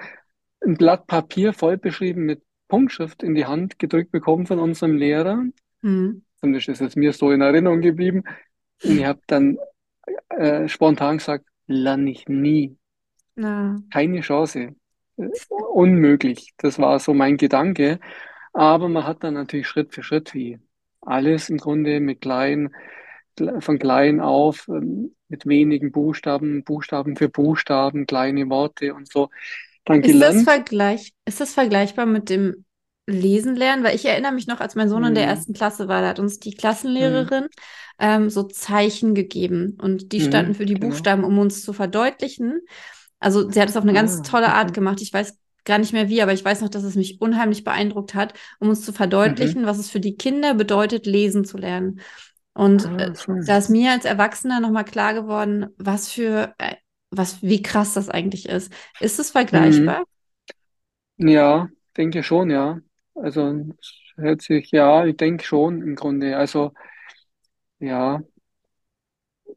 [SPEAKER 2] ein Blatt Papier voll beschrieben mit Punktschrift in die Hand gedrückt bekommen von unserem Lehrer.
[SPEAKER 1] Mhm.
[SPEAKER 2] Zumindest ist es mir so in Erinnerung geblieben. Und ich habe dann äh, spontan gesagt, lerne ich nie.
[SPEAKER 1] Ja.
[SPEAKER 2] Keine Chance. Unmöglich. Das war so mein Gedanke. Aber man hat dann natürlich Schritt für Schritt, wie alles im Grunde mit klein, von klein auf, ähm, mit wenigen Buchstaben, Buchstaben für Buchstaben, kleine Worte und so dann
[SPEAKER 1] Ist das
[SPEAKER 2] gelernt.
[SPEAKER 1] Vergleich, ist das vergleichbar mit dem Lesen lernen? Weil ich erinnere mich noch, als mein Sohn in der
[SPEAKER 2] Mhm.
[SPEAKER 1] ersten Klasse war, da hat uns die
[SPEAKER 2] Mhm.
[SPEAKER 1] Klassenlehrerin ähm, so Zeichen gegeben und die standen
[SPEAKER 2] Mhm.
[SPEAKER 1] für die
[SPEAKER 2] Genau.
[SPEAKER 1] Buchstaben, um uns zu verdeutlichen. Also sie hat es auf eine ganz
[SPEAKER 2] Ah,
[SPEAKER 1] tolle Art
[SPEAKER 2] okay.
[SPEAKER 1] gemacht. Ich weiß gar nicht mehr wie, aber ich weiß noch, dass es mich unheimlich beeindruckt hat, um uns zu
[SPEAKER 2] Mhm.
[SPEAKER 1] verdeutlichen, was es für die Kinder bedeutet, lesen zu lernen. Und äh,
[SPEAKER 2] Ah, so.
[SPEAKER 1] da ist mir als Erwachsener nochmal klar geworden, was für, äh, was, wie krass das eigentlich ist. Ist es
[SPEAKER 2] Mhm.
[SPEAKER 1] vergleichbar?
[SPEAKER 2] Ja, denke schon, ja. Also hört sich, ja, ich denke schon im Grunde. Also ja,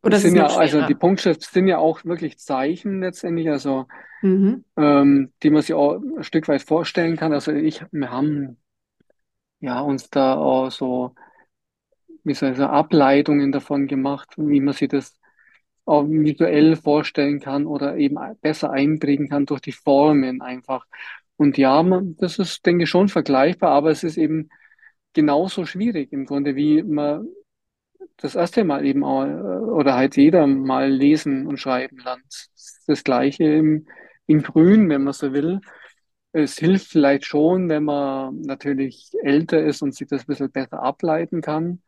[SPEAKER 1] Oder
[SPEAKER 2] sind ja, also die? Punktschrift sind ja auch wirklich Zeichen letztendlich, also
[SPEAKER 1] Mhm.
[SPEAKER 2] ähm, die man sich auch ein Stück weit vorstellen kann. Also ich, wir haben ja uns da auch so, wie soll ich sagen, Ableitungen davon gemacht, wie man sich das auch visuell vorstellen kann oder eben besser einprägen kann durch die Formen einfach. Und ja, man, das ist, denke ich, schon vergleichbar, aber es ist eben genauso schwierig im Grunde, wie man das erste Mal eben auch, äh, oder halt jeder mal lesen und schreiben lernt. Das Gleiche im, im Grün, wenn man so will. Es hilft vielleicht schon, wenn man natürlich älter ist und sich das ein bisschen besser ableiten kann.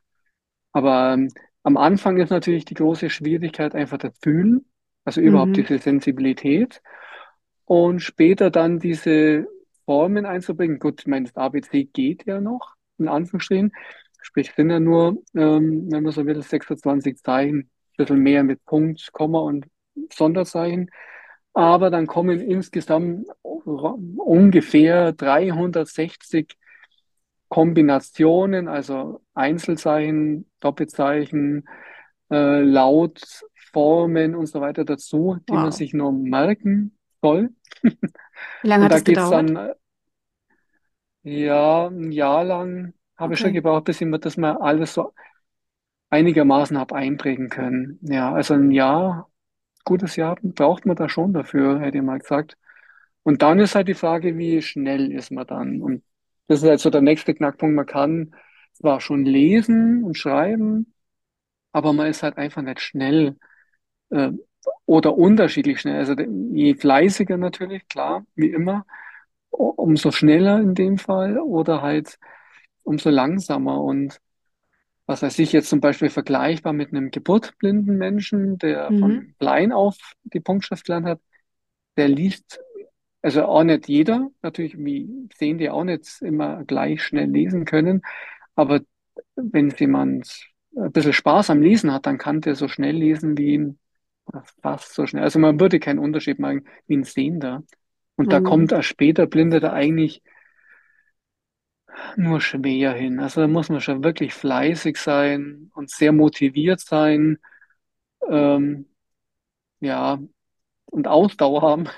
[SPEAKER 2] Aber ähm, am Anfang ist natürlich die große Schwierigkeit einfach das Fühlen, also überhaupt
[SPEAKER 1] Mhm.
[SPEAKER 2] diese Sensibilität und später dann diese Formen einzubringen. Gut, ich meine, das ABC geht ja noch, in Anführungsstrichen. Sprich, sind ja nur, ähm, wenn man so will, 26 Zeichen, ein bisschen mehr mit Punkt, Komma und Sonderzeichen. Aber dann kommen insgesamt ungefähr 360 Kombinationen, also Einzelzeichen, Doppelzeichen, äh, Lautformen und so weiter dazu, die man
[SPEAKER 1] Wow.
[SPEAKER 2] sich nur merken soll.
[SPEAKER 1] Wie lange
[SPEAKER 2] Und
[SPEAKER 1] hat
[SPEAKER 2] da
[SPEAKER 1] es
[SPEAKER 2] geht's
[SPEAKER 1] gedauert?
[SPEAKER 2] dann, ja, ein Jahr lang habe ich schon
[SPEAKER 1] Okay.
[SPEAKER 2] gebraucht, bis ich mir das mal alles so einigermaßen habe einprägen können. Ja, also ein Jahr, gutes Jahr braucht man da schon dafür, hätte ich mal gesagt. Und dann ist halt die Frage, wie schnell ist man dann? Und das ist halt so der nächste Knackpunkt. Man kann zwar schon lesen und schreiben, aber man ist halt einfach nicht schnell äh, oder unterschiedlich schnell. Also je fleißiger natürlich, klar, wie immer, umso schneller in dem Fall oder halt umso langsamer. Und was weiß ich jetzt zum Beispiel vergleichbar mit einem geburtsblinden Menschen, der
[SPEAKER 1] Mhm.
[SPEAKER 2] von klein auf die Punktschrift gelernt hat, der liest Also auch nicht jeder, natürlich, wie sehen die auch nicht immer gleich schnell lesen können, aber wenn jemand ein bisschen Spaß am Lesen hat, dann kann der so schnell lesen wie ein, fast so schnell. Also man würde keinen Unterschied machen wie ein Sehender. Und da kommt
[SPEAKER 1] Mhm.
[SPEAKER 2] als später Blinder eigentlich nur schwer hin. Also da muss man schon wirklich fleißig sein und sehr motiviert sein, ähm, ja, und Ausdauer haben.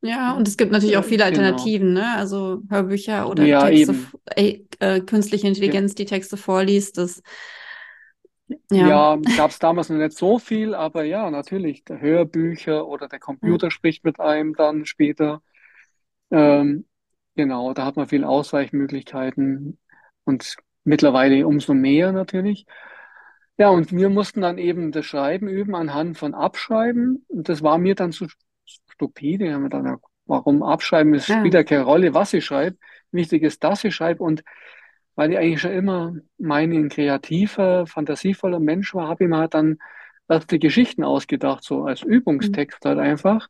[SPEAKER 1] Ja, und es gibt natürlich auch <laughs> viele
[SPEAKER 2] genau.
[SPEAKER 1] Alternativen, ne? Also Hörbücher oder
[SPEAKER 2] Ja,
[SPEAKER 1] Texte, äh, äh, künstliche
[SPEAKER 2] Ge-
[SPEAKER 1] Intelligenz, die Texte vorliest, das, ja.
[SPEAKER 2] Ja, gab es damals noch nicht so viel, aber ja, natürlich, Hörbücher oder der
[SPEAKER 1] Ja.
[SPEAKER 2] Computer spricht mit einem dann später. Ähm, genau, da hat man viel Ausweichmöglichkeiten und mittlerweile umso mehr natürlich. Ja, und wir mussten dann eben das Schreiben üben anhand von Abschreiben. Und das war mir dann zu stupide. Ich hab mir dann, warum abschreiben? Es spielt
[SPEAKER 1] Ja.
[SPEAKER 2] keine Rolle, was ich schreibe. Wichtig ist, dass ich schreibe. Und weil ich eigentlich schon immer meine, ein kreativer, fantasievoller Mensch war, habe ich mir halt dann erste Geschichten ausgedacht, so als
[SPEAKER 1] Hm.
[SPEAKER 2] Übungstext halt einfach.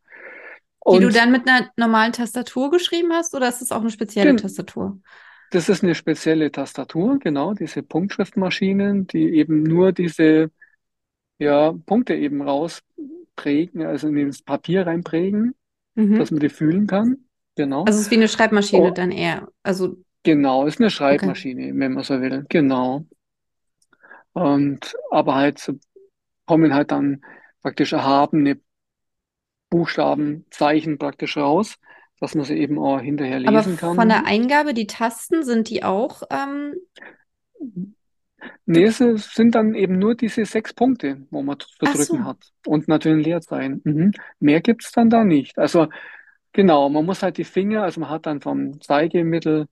[SPEAKER 1] Die du
[SPEAKER 2] Und
[SPEAKER 1] dann mit einer normalen Tastatur geschrieben hast, oder ist das auch eine spezielle
[SPEAKER 2] gen-
[SPEAKER 1] Tastatur?
[SPEAKER 2] das ist eine spezielle Tastatur, genau, diese Punktschriftmaschinen, die eben nur diese ja, Punkte eben rausprägen, also in das Papier reinprägen, dass
[SPEAKER 1] Mhm.
[SPEAKER 2] man die fühlen kann. Genau.
[SPEAKER 1] Also es ist wie eine Schreibmaschine
[SPEAKER 2] Oh,
[SPEAKER 1] dann eher. Also,
[SPEAKER 2] genau, ist eine
[SPEAKER 1] okay.
[SPEAKER 2] Schreibmaschine, wenn man so will. Genau. Und aber halt so kommen halt dann praktisch erhabene Buchstaben, Zeichen praktisch raus, dass man sie eben auch hinterher
[SPEAKER 1] Aber
[SPEAKER 2] lesen
[SPEAKER 1] von der
[SPEAKER 2] kann.
[SPEAKER 1] Eingabe, die Tasten, sind die auch ähm,
[SPEAKER 2] Nee, es sind dann eben nur diese sechs Punkte, wo man zu drücken
[SPEAKER 1] so,
[SPEAKER 2] hat. Und natürlich ein Leerzeichen. Mhm. Mehr gibt's dann da nicht. Also genau, man muss halt die Finger, also man hat dann vom Zeigemittel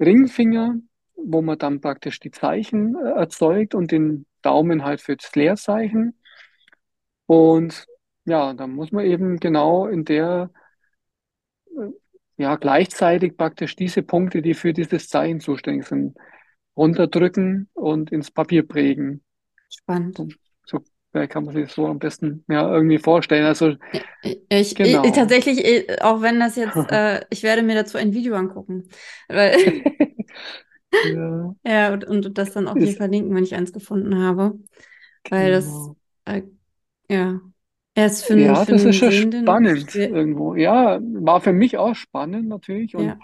[SPEAKER 2] Ringfinger, wo man dann praktisch die Zeichen äh, erzeugt und den Daumen halt für das Leerzeichen. Und ja, dann muss man eben genau in der, äh, ja, gleichzeitig praktisch diese Punkte, die für dieses Zeichen zuständig sind, runterdrücken und ins Papier prägen.
[SPEAKER 1] spannend.
[SPEAKER 2] So, äh, kann man sich das so am besten ja, irgendwie vorstellen. Also
[SPEAKER 1] Ich, ich,
[SPEAKER 2] genau.
[SPEAKER 1] tatsächlich, ich- auch wenn das jetzt, <laughs> äh, ich werde mir dazu ein Video angucken. Weil, <laughs>
[SPEAKER 2] Ja, <laughs>
[SPEAKER 1] ja, und, und das dann auch hier verlinken, wenn ich eins gefunden habe. Weil das,
[SPEAKER 2] genau.
[SPEAKER 1] äh, ja, erst für einen,
[SPEAKER 2] Ja,
[SPEAKER 1] für
[SPEAKER 2] das ist schon spannend irgendwo. Ja, war für mich auch spannend natürlich und
[SPEAKER 1] Ja,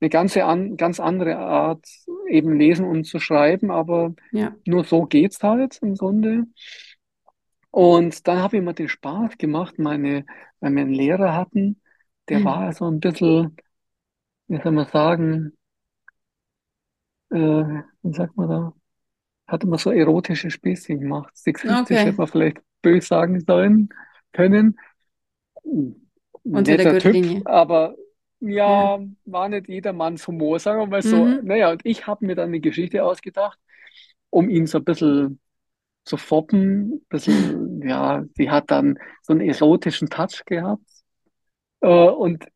[SPEAKER 2] eine ganze an, ganz andere Art, eben lesen und zu schreiben, aber
[SPEAKER 1] ja.
[SPEAKER 2] nur so geht's halt im Grunde. Und dann habe ich mir den Spaß gemacht, meine, weil wir einen Lehrer hatten, der war so ein bisschen, wie soll man sagen, äh, wie sagt man da, hat immer so erotische Späßchen gemacht. Sexistisch hätte
[SPEAKER 1] Okay,
[SPEAKER 2] man vielleicht böse sagen sollen können.
[SPEAKER 1] unter der
[SPEAKER 2] Netter Typ,
[SPEAKER 1] Gürtellinie.
[SPEAKER 2] aber
[SPEAKER 1] Ja.
[SPEAKER 2] ja, war nicht jedermanns Humor, sagen wir mal so.
[SPEAKER 1] Mhm.
[SPEAKER 2] Naja, und ich habe mir dann eine Geschichte ausgedacht, um ihn so ein bisschen zu foppen, bisschen, <laughs> ja, die hat dann so einen erotischen Touch gehabt. Äh, und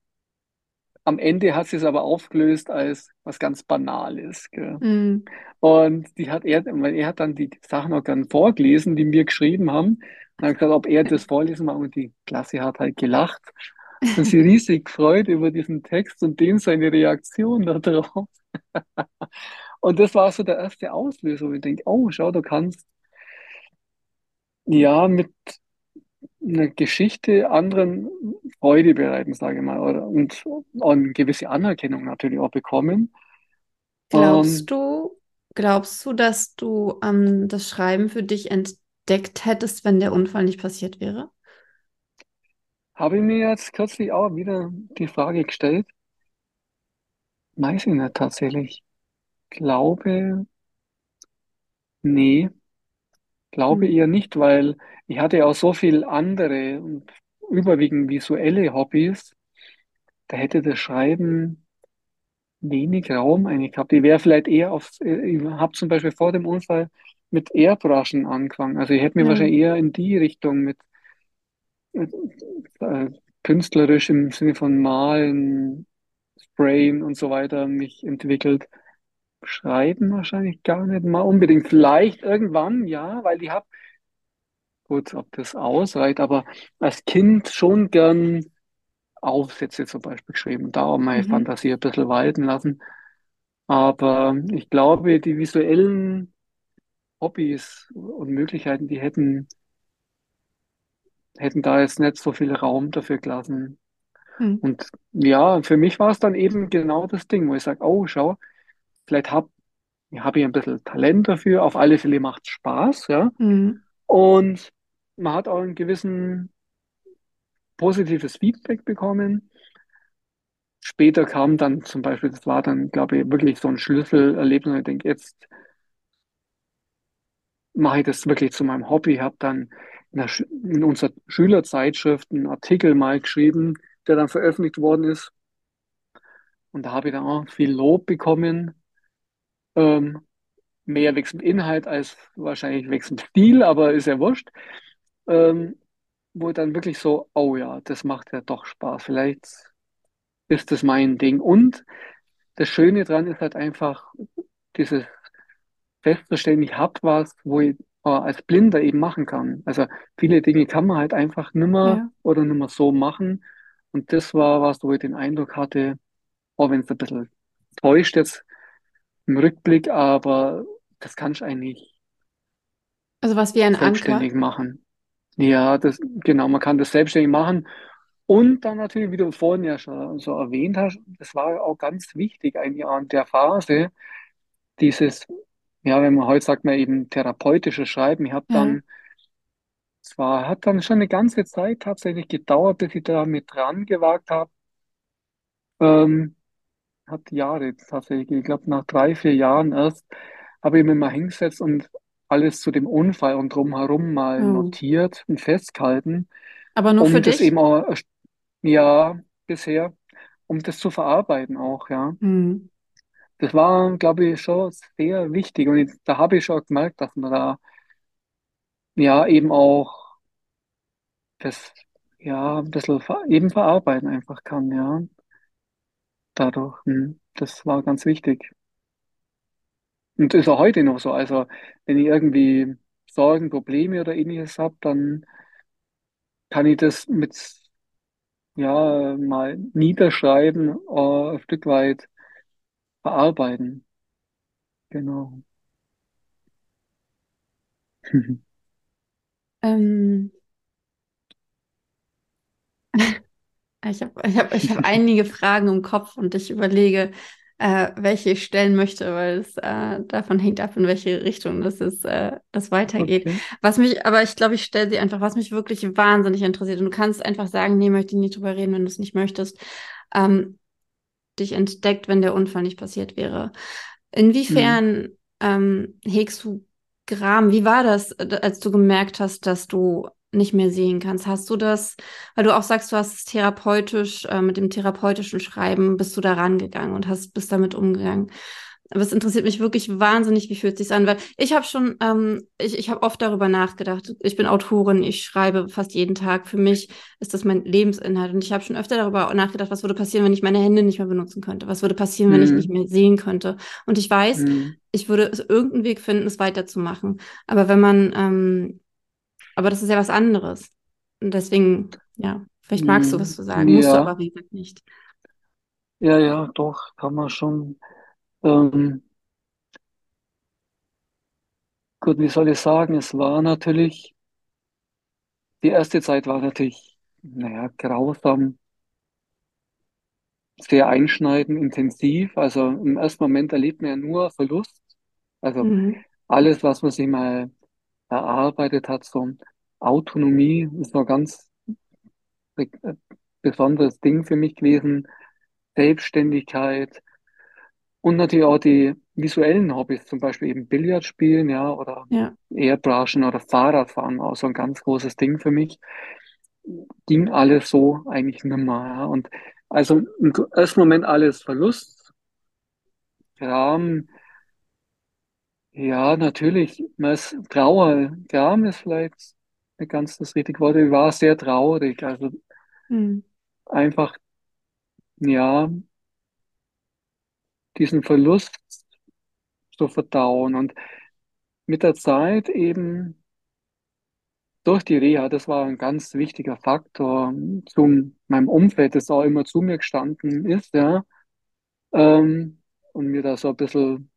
[SPEAKER 2] am Ende hat sie es aber aufgelöst als was ganz Banales?
[SPEAKER 1] Mhm.
[SPEAKER 2] Und die hat er, weil er hat dann die Sachen auch dann vorgelesen, die wir geschrieben haben. Und hat gesagt, ob er das vorlesen mag. Und die Klasse hat halt gelacht und sie riesig gefreut über diesen Text und dem seine Reaktion darauf. <laughs> Und das war so der erste Auslöser, wo ich denke, oh, schau, du kannst ja mit einer Geschichte anderen Freude bereiten, sage ich mal, oder, und, und eine gewisse Anerkennung natürlich auch bekommen.
[SPEAKER 1] Glaubst
[SPEAKER 2] Ähm,
[SPEAKER 1] du, glaubst du, dass du ähm, das Schreiben für dich entdeckt hättest, wenn der Unfall nicht passiert wäre?
[SPEAKER 2] habe ich mir jetzt kürzlich auch wieder die Frage gestellt, weiß ich nicht tatsächlich. Glaube, nee, glaube
[SPEAKER 1] Hm.
[SPEAKER 2] eher nicht, weil ich hatte ja auch so viel andere und überwiegend visuelle Hobbys. Da hätte das Schreiben wenig Raum eigentlich gehabt. Ich wäre vielleicht eher auf, ich habe zum Beispiel vor dem Unfall mit Airbrushen angefangen. Also ich hätte mir
[SPEAKER 1] Ja.
[SPEAKER 2] wahrscheinlich eher in die Richtung mit, mit äh, künstlerisch im Sinne von Malen, Sprayen und so weiter mich entwickelt. Schreiben wahrscheinlich gar nicht mal unbedingt. Vielleicht irgendwann, ja, weil ich habe, gut, ob das ausreicht, aber als Kind schon gern Aufsätze zum Beispiel geschrieben und da auch meine
[SPEAKER 1] Mhm.
[SPEAKER 2] Fantasie ein bisschen walten lassen. Aber ich glaube, die visuellen Hobbys und Möglichkeiten, die hätten, hätten da jetzt nicht so viel Raum dafür gelassen.
[SPEAKER 1] Hm.
[SPEAKER 2] Und ja, für mich war es dann eben genau das Ding, wo ich sage, oh, schau, vielleicht habe hab ich ein bisschen Talent dafür. Auf alle Fälle macht es Spaß, ja.
[SPEAKER 1] Hm.
[SPEAKER 2] Und man hat auch ein gewissen positives Feedback bekommen. Später kam dann zum Beispiel, das war dann, glaube ich, wirklich so ein Schlüsselerlebnis. Und ich denke, jetzt mache ich das wirklich zu meinem Hobby. Ich habe dann in, der, in unserer Schülerzeitschrift einen Artikel mal geschrieben, der dann veröffentlicht worden ist. Und da habe ich dann auch viel Lob bekommen. Ähm, mehr wegen dem Inhalt als wahrscheinlich wegen dem Stil, aber ist ja wurscht. Ähm, wo dann wirklich so, oh ja, das macht ja doch Spaß. Vielleicht ist das mein Ding. Und das Schöne dran ist halt einfach dieses Festzustellen, ich habe was, wo ich äh, als Blinder eben machen kann. Also viele Dinge kann man halt einfach nimmer
[SPEAKER 1] Ja.
[SPEAKER 2] oder nimmer so machen. Und das war was, wo ich den Eindruck hatte, auch wenn es ein bisschen täuscht jetzt im Rückblick, aber das kannst du eigentlich
[SPEAKER 1] Also was wie ein Anker.
[SPEAKER 2] selbstständig machen. Ja, das, genau, man kann das selbstständig machen. Und dann natürlich, wie du vorhin ja schon so erwähnt hast, das war auch ganz wichtig eigentlich an der Phase, dieses, ja, wenn man heute sagt, man eben therapeutisches Schreiben. Ich habe
[SPEAKER 1] Ja.
[SPEAKER 2] dann, zwar hat dann schon eine ganze Zeit tatsächlich gedauert, bis ich da mit dran gewagt habe. Ähm, hat Jahre tatsächlich, ich glaube nach drei, vier Jahren erst, habe ich mich mal hingesetzt und alles zu dem Unfall und drumherum mal
[SPEAKER 1] Oh.
[SPEAKER 2] notiert und festgehalten,
[SPEAKER 1] Aber nur für
[SPEAKER 2] um das
[SPEAKER 1] dich?
[SPEAKER 2] eben auch, ja, bisher, um das zu verarbeiten auch, ja.
[SPEAKER 1] Hm.
[SPEAKER 2] Das war, glaube ich, schon sehr wichtig und jetzt, da habe ich schon gemerkt, dass man da ja eben auch das ja ein bisschen ver eben verarbeiten einfach kann, ja. Dadurch, hm, das war ganz wichtig. Und ist auch heute noch so. Also, wenn ich irgendwie Sorgen, Probleme oder ähnliches habe, dann kann ich das mit, ja, mal niederschreiben, äh, ein Stück weit verarbeiten. Genau. <laughs>
[SPEAKER 1] Ähm, ich <laughs> habe ich hab, ich hab <laughs> einige Fragen im Kopf und ich überlege, äh, welche ich stellen möchte, weil es äh, davon hängt ab, in welche Richtung das ist, äh, das weitergeht.
[SPEAKER 2] Okay.
[SPEAKER 1] Was mich, aber ich glaube, ich stelle sie einfach, was mich wirklich wahnsinnig interessiert. Und du kannst einfach sagen, nee, möchte ich nicht drüber reden, wenn du es nicht möchtest. Ähm, dich entdeckt, wenn der Unfall nicht passiert wäre. Inwiefern ähm, hegst du Gram? Wie war das, äh, als du gemerkt hast, dass du nicht mehr sehen kannst? Hast du das, weil du auch sagst, du hast es therapeutisch, äh, mit dem therapeutischen Schreiben bist du da rangegangen und hast bist damit umgegangen. Aber es interessiert mich wirklich wahnsinnig, wie fühlt es sich an, weil ich habe schon, ähm, ich, ich habe oft darüber nachgedacht. Ich bin Autorin, ich schreibe fast jeden Tag. Für mich ist das mein Lebensinhalt. Und ich habe schon öfter darüber nachgedacht, was würde passieren, wenn ich meine Hände nicht mehr benutzen könnte? Was würde passieren, wenn ich nicht mehr sehen könnte? Und ich weiß,
[SPEAKER 2] Hm.
[SPEAKER 1] ich würde es irgendeinen Weg finden, es weiterzumachen. Aber wenn man, ähm, aber das ist ja was anderes. Und deswegen, ja, vielleicht magst du was zu sagen, musst du
[SPEAKER 2] Ja,
[SPEAKER 1] aber wie gesagt nicht.
[SPEAKER 2] ja, ja, doch, kann man schon. Ähm, gut, wie soll ich sagen? Es war natürlich, die erste Zeit war natürlich, naja, grausam, sehr einschneidend, intensiv. Also im ersten Moment erlebt man ja nur Verlust. Also
[SPEAKER 1] Mhm.
[SPEAKER 2] alles, was man sich mal erarbeitet hat, so Autonomie, ist noch ganz be- äh, besonderes Ding für mich gewesen. Selbstständigkeit und natürlich auch die visuellen Hobbys, zum Beispiel eben Billard spielen, ja, oder
[SPEAKER 1] Ja.
[SPEAKER 2] Airbrushen oder Fahrradfahren, auch so ein ganz großes Ding für mich. Ging alles so eigentlich nimmer, ja. Und also im ersten Moment alles Verlust, Gram, ja, natürlich, man ist Trauer, Gram ist vielleicht nicht ganz das richtige Wort, ich war sehr traurig, also
[SPEAKER 1] Mhm.
[SPEAKER 2] einfach, ja, diesen Verlust zu verdauen und mit der Zeit eben durch die Reha, das war ein ganz wichtiger Faktor zu meinem Umfeld, das auch immer zu mir gestanden ist, ja, ähm, und mir da so ein bisschen,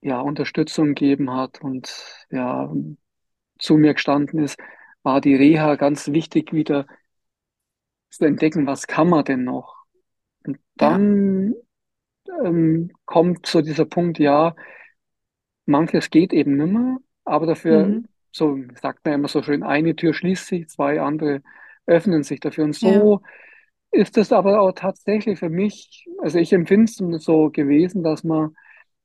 [SPEAKER 2] ja, Unterstützung gegeben hat und ja, zu mir gestanden ist, war die Reha ganz wichtig, wieder zu entdecken, was kann man denn noch? Und
[SPEAKER 1] Ja.
[SPEAKER 2] dann ähm, kommt so dieser Punkt, ja, manches geht eben nimmer, aber dafür,
[SPEAKER 1] Mhm.
[SPEAKER 2] so sagt man immer so schön, eine Tür schließt sich, zwei andere öffnen sich dafür. Und
[SPEAKER 1] Ja.
[SPEAKER 2] so ist es aber auch tatsächlich für mich, also ich empfinde es so gewesen, dass man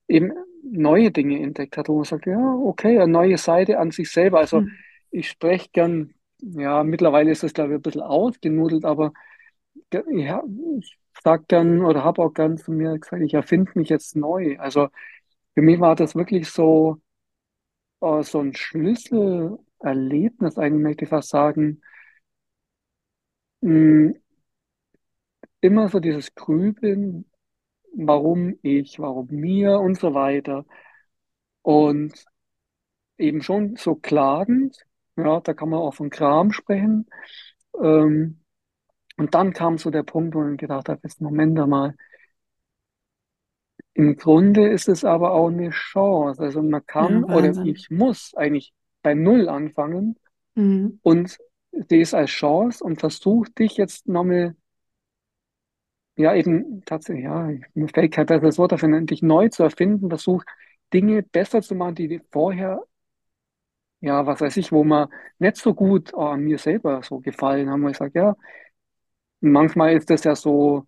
[SPEAKER 2] eben neue Dinge entdeckt hat, wo man sagt, ja, okay, eine neue Seite an sich selber. Also
[SPEAKER 1] Mhm.
[SPEAKER 2] ich spreche gern, ja, mittlerweile ist das, glaube ich, ein bisschen ausgenudelt, aber ja, ich sag gern oder habe auch gern zu mir gesagt, ich erfinde mich jetzt neu. Also für mich war das wirklich so, äh, so ein Schlüsselerlebnis, eigentlich möchte ich fast sagen, mh, immer so dieses Grübeln, warum ich, warum mir und so weiter. Und eben schon so klagend, ja, da kann man auch von Gram sprechen. Ähm, und dann kam so der Punkt, wo ich gedacht habe, jetzt Moment einmal, im Grunde ist es aber auch eine Chance. Also man kann
[SPEAKER 1] Ja,
[SPEAKER 2] oder ich muss eigentlich bei Null anfangen
[SPEAKER 1] Mhm.
[SPEAKER 2] und sehe es als Chance und versuche dich jetzt nochmal, ja eben tatsächlich, ja, mir fällt kein besseres Wort dafür, dich neu zu erfinden, versuche Dinge besser zu machen, die vorher, ja, was weiß ich, wo man nicht so gut oh, an mir selber so gefallen haben, wo ich sage, ja, manchmal ist das ja so,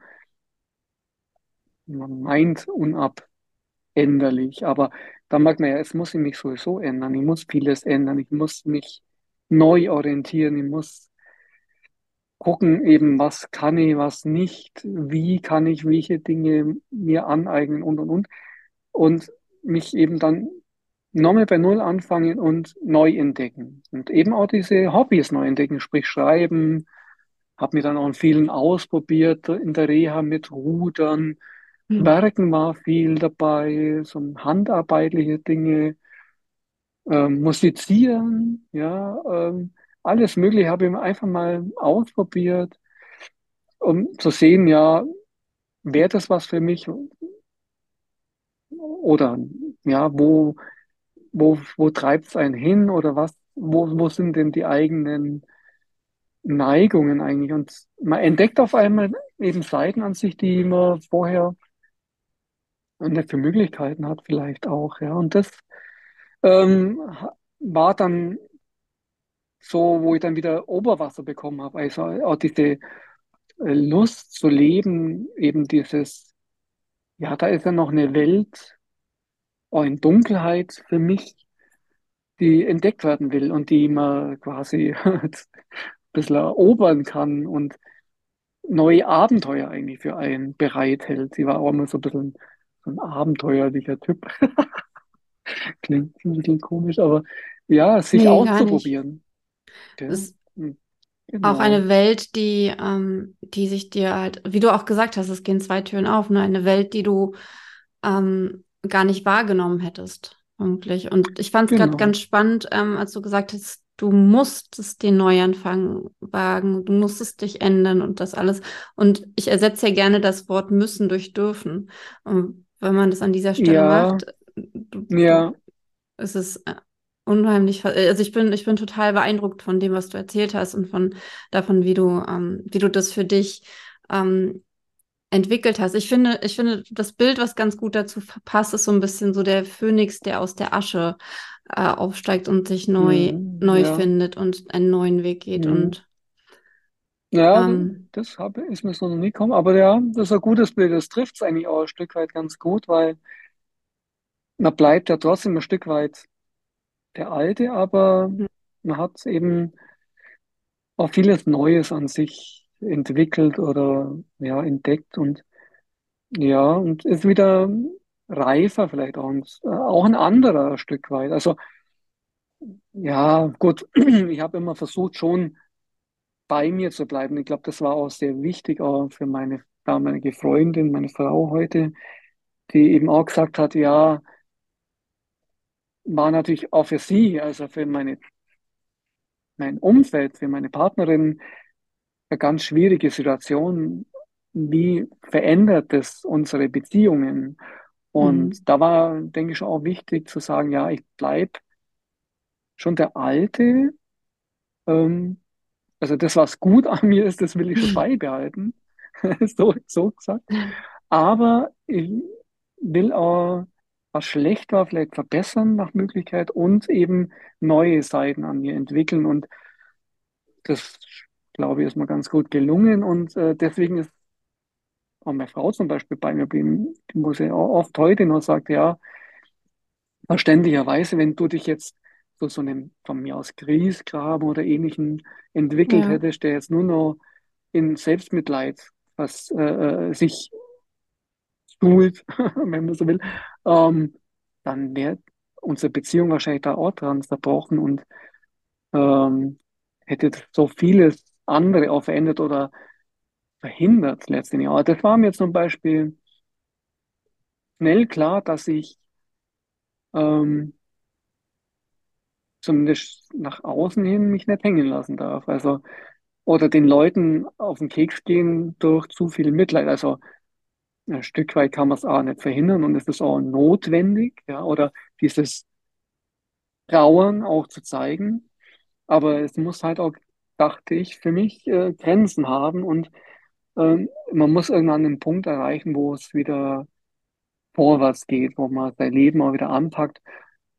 [SPEAKER 2] man meint unabänderlich, aber da merkt man ja, es muss ich mich sowieso ändern, ich muss vieles ändern, ich muss mich neu orientieren, ich muss gucken eben, was kann ich, was nicht, wie kann ich welche Dinge mir aneignen und und und. Und mich eben dann nochmal bei Null anfangen und neu entdecken. Und eben auch diese Hobbys neu entdecken, sprich Schreiben, habe mir dann auch in vielen ausprobiert, in der Reha mit Rudern,
[SPEAKER 1] Mhm.
[SPEAKER 2] Werken war viel dabei, so handarbeitliche Dinge, ähm, Musizieren, ja, ähm, alles Mögliche habe ich einfach mal ausprobiert um zu sehen, ja, wäre das was für mich oder ja, wo, wo, wo treibt es einen hin oder was, wo, wo sind denn die eigenen Neigungen eigentlich? Und man entdeckt auf einmal eben Seiten an sich, die man vorher nicht für Möglichkeiten hat, vielleicht auch, ja. Und das ähm, war dann so, wo ich dann wieder Oberwasser bekommen habe. Also auch diese äh, Lust zu leben, eben dieses, ja, da ist ja noch eine Welt in Dunkelheit für mich, die entdeckt werden will und die man quasi <laughs> bisschen erobern kann und neue Abenteuer eigentlich für einen bereithält. Sie war auch immer so ein bisschen so ein abenteuerlicher Typ. <laughs> Klingt ein bisschen komisch, aber ja, sich
[SPEAKER 1] Nee,
[SPEAKER 2] auszuprobieren.
[SPEAKER 1] Ist
[SPEAKER 2] Hm,
[SPEAKER 1] auch
[SPEAKER 2] Genau.
[SPEAKER 1] eine Welt, die, ähm, die sich dir halt, wie du auch gesagt hast, es gehen zwei Türen auf, ne? Eine Welt, die du ähm, gar nicht wahrgenommen hättest, wirklich. Und ich fand es gerade
[SPEAKER 2] Genau.
[SPEAKER 1] ganz spannend, ähm, als du gesagt hast, du musstest den Neuanfang wagen, du musstest dich ändern und das alles. Und ich ersetze ja gerne das Wort müssen durch dürfen. Und wenn man das an dieser Stelle
[SPEAKER 2] Ja,
[SPEAKER 1] macht, du,
[SPEAKER 2] ja,
[SPEAKER 1] es ist äh, unheimlich, also ich bin, ich bin total beeindruckt von dem, was du erzählt hast und von davon, wie du, ähm, wie du das für dich ähm, entwickelt hast. Ich finde, ich finde, das Bild, was ganz gut dazu passt, ist so ein bisschen so der Phönix, der aus der Asche äh, aufsteigt und sich neu,
[SPEAKER 2] hm,
[SPEAKER 1] neu
[SPEAKER 2] ja,
[SPEAKER 1] findet und einen neuen Weg geht.
[SPEAKER 2] hm.
[SPEAKER 1] Und
[SPEAKER 2] Ja,
[SPEAKER 1] ähm,
[SPEAKER 2] das habe, ist mir so noch nie gekommen, aber ja, das ist ein gutes Bild. Das trifft es eigentlich auch ein Stück weit ganz gut, weil man bleibt ja trotzdem ein Stück weit der Alte, aber man hat eben auch vieles Neues an sich entwickelt oder ja, entdeckt und ja, und ist wieder reifer vielleicht auch, und, äh, auch ein anderer Stück weit. Also ja, gut, <clears throat> ich habe immer versucht, schon bei mir zu bleiben. Ich glaube, das war auch sehr wichtig, auch für meine damalige Freundin, meine Frau heute, die eben auch gesagt hat, ja, war natürlich auch für sie, also für meine, mein Umfeld, für meine Partnerin, eine ganz schwierige Situation. Wie verändert es unsere Beziehungen? Und da war, denke ich, auch wichtig zu sagen, ja, ich bleib schon der Alte. Ähm, also das, was gut an mir ist, das will ich schon <laughs> beibehalten. <laughs> So, so gesagt. Aber ich will auch, was schlecht war, vielleicht verbessern nach Möglichkeit und eben neue Seiten an mir entwickeln. Und das, glaube ich, ist mir ganz gut gelungen. Und äh, deswegen ist auch meine Frau zum Beispiel bei mir blieben, muss ja auch oft heute noch sagt, ja, verständlicherweise, wenn du dich jetzt zu so einem von mir aus Griesgraben oder ähnlichen entwickelt
[SPEAKER 1] ja,
[SPEAKER 2] hättest, der jetzt nur noch in Selbstmitleid was äh, äh, sich suhlt, <laughs> wenn man so will, ähm, dann wäre unsere Beziehung wahrscheinlich da auch dran zerbrochen und ähm, hätte so vieles andere auch verändert oder verhindert letztendlich. Aber das war mir zum Beispiel schnell klar, dass ich ähm, zumindest nach außen hin mich nicht hängen lassen darf. Also, oder den Leuten auf den Keks gehen durch zu viel Mitleid. Also ein Stück weit kann man es auch nicht verhindern und es ist auch notwendig, ja, oder dieses Trauern auch zu zeigen. Aber es muss halt auch, dachte ich, für mich äh, Grenzen haben und ähm, man muss irgendwann einen Punkt erreichen, wo es wieder vorwärts geht, wo man sein Leben auch wieder anpackt.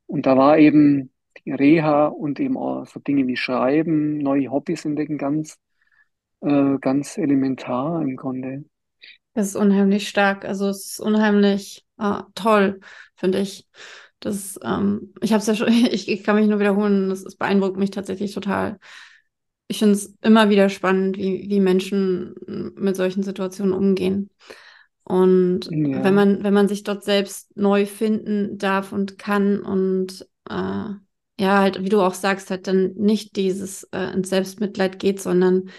[SPEAKER 2] Und da war eben die Reha und eben auch so Dinge wie Schreiben, neue Hobbys entdecken ganz, äh, ganz elementar im Grunde.
[SPEAKER 1] Das ist unheimlich stark. Also es ist unheimlich äh, toll, finde ich. Das, ähm, ich habe es ja schon, <laughs> ich, ich kann mich nur wiederholen, das, das beeindruckt mich tatsächlich total. Ich finde es immer wieder spannend, wie, wie Menschen mit solchen Situationen umgehen. Und
[SPEAKER 2] Ja,
[SPEAKER 1] wenn man, wenn man sich dort selbst neu finden darf und kann und äh, ja, halt, wie du auch sagst, halt dann nicht dieses äh, ins Selbstmitleid geht, sondern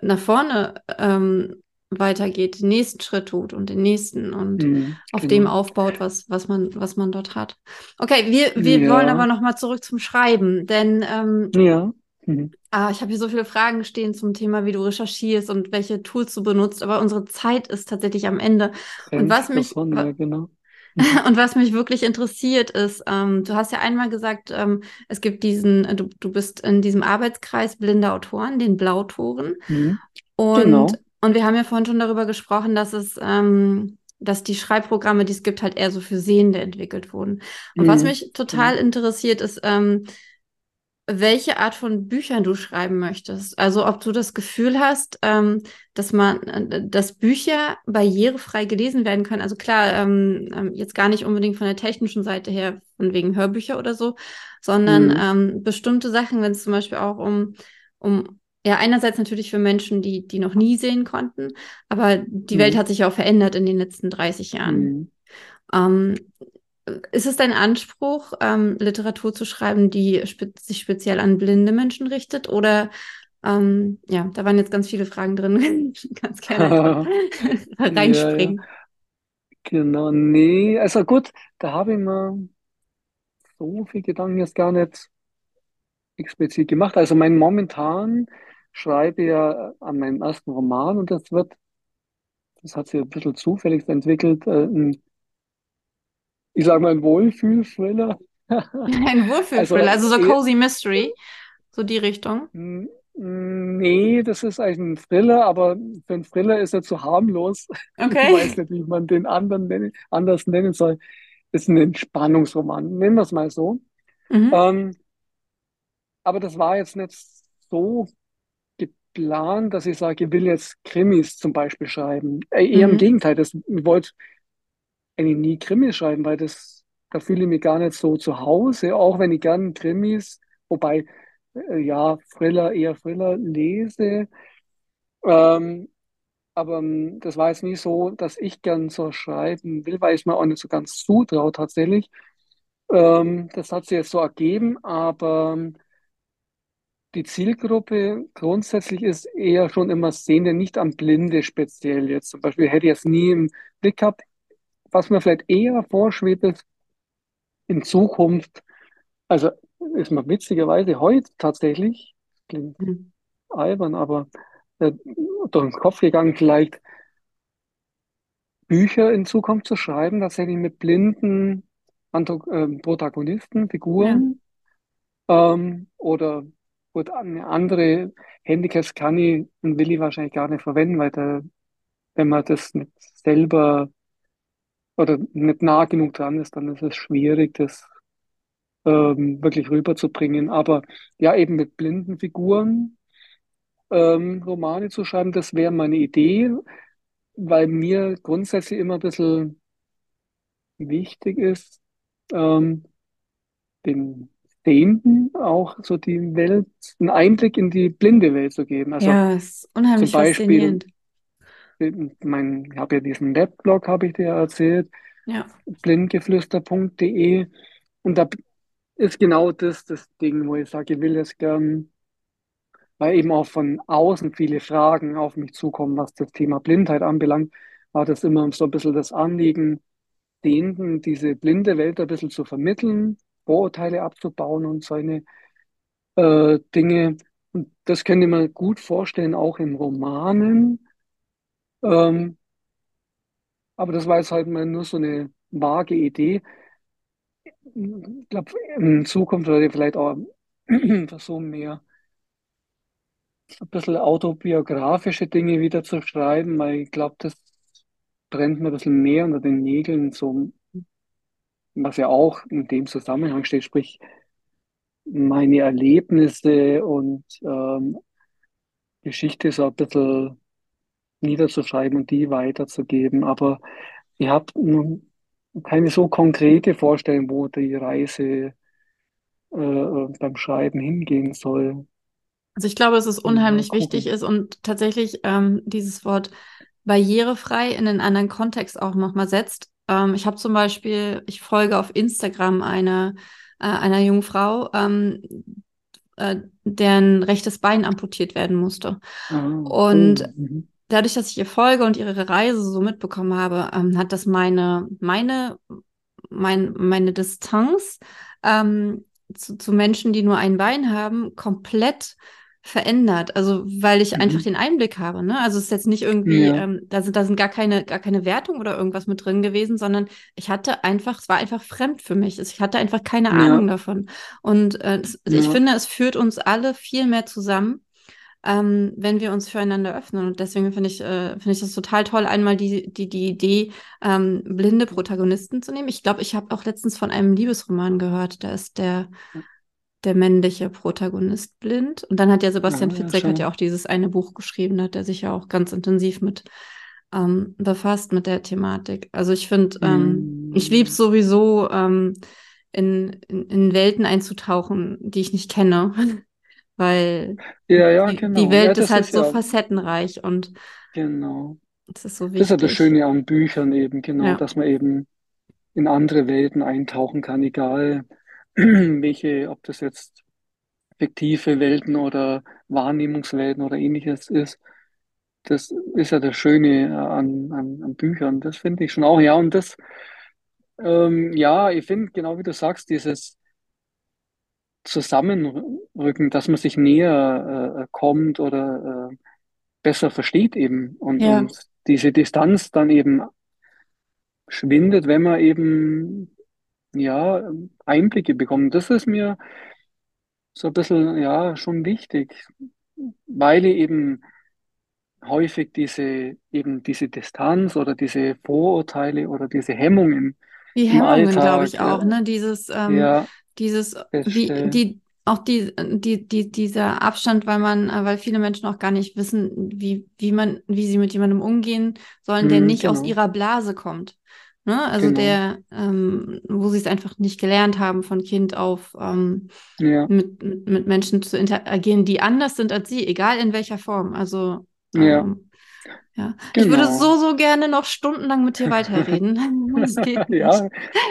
[SPEAKER 1] nach vorne ähm, weitergeht, den nächsten Schritt tut und den nächsten und
[SPEAKER 2] mhm,
[SPEAKER 1] auf dem
[SPEAKER 2] genau.
[SPEAKER 1] aufbaut, was, was man, was man dort hat. Okay, wir, wir wollen aber
[SPEAKER 2] Ja,
[SPEAKER 1] nochmal zurück zum Schreiben, denn ähm,
[SPEAKER 2] ja, mhm.
[SPEAKER 1] Ah, ich habe hier so viele Fragen stehen zum Thema, wie du recherchierst und welche Tools du benutzt, aber unsere Zeit ist tatsächlich am Ende. Und was mich,
[SPEAKER 2] davon, ja, genau. <laughs> Mhm.
[SPEAKER 1] und was mich wirklich interessiert ist, ähm, du hast ja einmal gesagt, ähm, es gibt diesen, äh, du, du bist in diesem Arbeitskreis blinde Autoren, den Blautoren.
[SPEAKER 2] Mhm.
[SPEAKER 1] Und,
[SPEAKER 2] Genau.
[SPEAKER 1] und wir haben ja vorhin schon darüber gesprochen, dass es, ähm, dass die Schreibprogramme, die es gibt, halt eher so für Sehende entwickelt wurden. Und was
[SPEAKER 2] Mhm.
[SPEAKER 1] mich total
[SPEAKER 2] Genau.
[SPEAKER 1] interessiert, ist, ähm, welche Art von Büchern du schreiben möchtest. Also ob du das Gefühl hast, ähm, dass man, äh, dass Bücher barrierefrei gelesen werden können. Also klar, ähm, ähm, jetzt gar nicht unbedingt von der technischen Seite her, von wegen Hörbücher oder so, sondern
[SPEAKER 2] Mhm.
[SPEAKER 1] ähm, bestimmte Sachen, wenn es zum Beispiel auch um, um ja, einerseits natürlich für Menschen, die, die noch nie sehen konnten, aber die Welt
[SPEAKER 2] Mhm.
[SPEAKER 1] hat sich ja auch verändert in den letzten 30 Jahren.
[SPEAKER 2] Mhm.
[SPEAKER 1] Ähm, ist es dein Anspruch, ähm, Literatur zu schreiben, die spe sich speziell an blinde Menschen richtet? Oder ähm, ja, da waren jetzt ganz viele Fragen drin. <laughs> Ganz gerne <laughs> einfach
[SPEAKER 2] Ja, ja,
[SPEAKER 1] reinspringen.
[SPEAKER 2] genau. Nee, also gut, da habe ich mir so viel Gedanken jetzt gar nicht explizit gemacht. Also mein momentan schreibe ja an meinem ersten Roman und das wird, das hat sich ein bisschen zufällig entwickelt, äh, ein, ich sage mal, ein Wohlfühl-Thriller. <laughs>
[SPEAKER 1] Ein Wohlfühlthriller,
[SPEAKER 2] Also
[SPEAKER 1] also so Cozy Mystery, so die Richtung.
[SPEAKER 2] m- nee, das ist eigentlich ein Thriller, aber für einen Thriller ist er zu harmlos. <laughs> Ich weiß
[SPEAKER 1] Okay.
[SPEAKER 2] nicht, wie man den anderen nennen, anders nennen soll. Ist ein Entspannungsroman, nennen wir es mal so.
[SPEAKER 1] Mhm.
[SPEAKER 2] Ähm, aber das war jetzt nicht so geplant, dass ich sage, ich will jetzt Krimis zum Beispiel schreiben. Äh, Eher im
[SPEAKER 1] Mhm.
[SPEAKER 2] Gegenteil, das, ich wollte eigentlich nie Krimis schreiben, weil das, da fühle ich mich gar nicht so zu Hause, auch wenn ich gern Krimis, wobei, äh, ja, Thriller, eher Thriller lese. Ähm, aber ähm, das war jetzt nie so, dass ich gern so schreiben will, weil ich mir auch nicht so ganz zutraue tatsächlich. Ähm, das hat sich jetzt so ergeben, aber ähm, Die Zielgruppe grundsätzlich ist eher schon immer Sehende, nicht am Blinde speziell jetzt. Zum Beispiel hätte ich jetzt nie im Blick gehabt, was mir vielleicht eher vorschwebt ist in Zukunft. Also ist mir witzigerweise heute tatsächlich, klingt
[SPEAKER 1] Mhm.
[SPEAKER 2] albern, aber äh, durch den Kopf gegangen, vielleicht Bücher in Zukunft zu schreiben, tatsächlich mit blinden Anto ähm, Protagonisten,
[SPEAKER 1] Ja.
[SPEAKER 2] Figuren Ähm, oder gut, eine andere Handicaps kann ich und will ich wahrscheinlich gar nicht verwenden, weil da, wenn man das nicht selber oder nicht nah genug dran ist, dann ist es schwierig, das ähm, wirklich rüberzubringen. Aber ja, eben mit blinden Figuren ähm, Romane zu schreiben, das wäre meine Idee, weil mir grundsätzlich immer ein bisschen wichtig ist, ähm, den Sehenden auch so die Welt, einen Einblick in die blinde Welt zu geben. Also
[SPEAKER 1] Ja, ist
[SPEAKER 2] Zum
[SPEAKER 1] unheimlich
[SPEAKER 2] Beispiel,
[SPEAKER 1] faszinierend.
[SPEAKER 2] Mein, ich habe ja diesen Weblog, habe ich dir erzählt.
[SPEAKER 1] Ja.
[SPEAKER 2] blindgeflüster.de. Und da ist genau das das Ding, wo ich sage, ich will es gern, weil eben auch von außen viele Fragen auf mich zukommen, was das Thema Blindheit anbelangt, war das immer so ein bisschen das Anliegen, denen diese blinde Welt ein bisschen zu vermitteln, Vorurteile abzubauen und so eine äh, Dinge. Und das könnte man gut vorstellen, auch in Romanen. Ähm, aber das war jetzt halt mal nur so eine vage Idee. Ich glaube, in Zukunft werde ich vielleicht auch <clears throat> versuchen, mehr ein bisschen autobiografische Dinge wieder zu schreiben, weil ich glaube, das brennt mir ein bisschen mehr unter den Nägeln, so, was ja auch in dem Zusammenhang steht, sprich meine Erlebnisse und ähm, Geschichte so ein bisschen niederzuschreiben und die weiterzugeben. Aber ich habe keine so konkrete Vorstellung, wo die Reise äh, äh, beim Schreiben hingehen soll.
[SPEAKER 1] Also ich glaube, dass es unheimlich wichtig ist und tatsächlich ähm, dieses Wort barrierefrei in einen anderen Kontext auch nochmal setzt. Ähm, ich habe zum Beispiel, ich folge auf Instagram eine, äh, einer jungen Frau, ähm, äh, deren rechtes Bein amputiert werden musste.
[SPEAKER 2] Ah, oh,
[SPEAKER 1] Und
[SPEAKER 2] mhm.
[SPEAKER 1] Dadurch, dass ich ihr folge und ihre Reise so mitbekommen habe, ähm, hat das meine, meine, mein, meine Distanz ähm, zu, zu Menschen, die nur ein Bein haben, komplett verändert. Also weil ich einfach
[SPEAKER 2] Mhm.
[SPEAKER 1] den Einblick habe. Ne? Also es ist jetzt nicht irgendwie,
[SPEAKER 2] Ja,
[SPEAKER 1] ähm, da sind, da sind gar keine, gar keine Wertung oder irgendwas mit drin gewesen, sondern ich hatte einfach, es war einfach fremd für mich. Ich hatte einfach keine
[SPEAKER 2] ja,
[SPEAKER 1] Ahnung davon. Und äh, ich
[SPEAKER 2] ja,
[SPEAKER 1] finde, es führt uns alle viel mehr zusammen ähm, wenn wir uns füreinander öffnen. Und deswegen finde ich, äh, finde ich das total toll, einmal die, die, die Idee, ähm, blinde Protagonisten zu nehmen. Ich glaube, ich habe auch letztens von einem Liebesroman gehört, da ist der, der männliche Protagonist blind. Und dann hat ja Sebastian
[SPEAKER 2] ah, ja,
[SPEAKER 1] Fitzek hat ja auch dieses eine Buch geschrieben, da hat er sich ja auch ganz intensiv mit ähm, befasst mit der Thematik. Also ich finde, ähm, ich liebe es
[SPEAKER 2] Mhm.
[SPEAKER 1] sowieso, ähm, in, in, in Welten einzutauchen, die ich nicht kenne, <laughs> weil
[SPEAKER 2] Ja, ja,
[SPEAKER 1] die, die
[SPEAKER 2] genau. Ja,
[SPEAKER 1] Welt ist
[SPEAKER 2] das
[SPEAKER 1] halt
[SPEAKER 2] ist
[SPEAKER 1] so facettenreich und
[SPEAKER 2] genau.
[SPEAKER 1] es ist so
[SPEAKER 2] Das ist ja das
[SPEAKER 1] wichtig.
[SPEAKER 2] Schöne an Büchern eben, genau, dass man eben in andere Welten eintauchen kann, egal <clears throat> welche, ob das jetzt fiktive Welten oder Wahrnehmungswelten oder ähnliches ist. Das ist ja das Schöne äh, an, an, an Büchern. Das finde ich schon auch, ja. Und das, ähm, ja, ich finde, genau wie du sagst, dieses Zusammenrücken, dass man sich näher äh, kommt oder äh, besser versteht eben und,
[SPEAKER 1] Ja.
[SPEAKER 2] und diese Distanz dann eben schwindet, wenn man eben, ja, Einblicke bekommt. Das ist mir so ein bisschen, ja, schon wichtig, weil eben häufig diese, eben diese Distanz oder diese Vorurteile oder diese Hemmungen
[SPEAKER 1] Die Hemmungen, glaube ich
[SPEAKER 2] äh,
[SPEAKER 1] auch, ne? Dieses, ähm,
[SPEAKER 2] ja,
[SPEAKER 1] dieses, wie, die, auch die, die, die, dieser Abstand, weil man, weil viele Menschen auch gar nicht wissen, wie, wie man, wie sie mit jemandem umgehen sollen, der
[SPEAKER 2] Hm,
[SPEAKER 1] nicht aus
[SPEAKER 2] genau,
[SPEAKER 1] ihrer Blase kommt. Ne? Also
[SPEAKER 2] genau,
[SPEAKER 1] der, ähm, wo sie es einfach nicht gelernt haben von Kind auf, ähm,
[SPEAKER 2] ja,
[SPEAKER 1] mit, mit, mit Menschen zu interagieren, die anders sind als sie, egal in welcher Form. Also,
[SPEAKER 2] ja,
[SPEAKER 1] ja. Ich würde
[SPEAKER 2] genau.
[SPEAKER 1] so, so gerne noch stundenlang mit dir weiterreden. <laughs> <laughs>
[SPEAKER 2] Ja,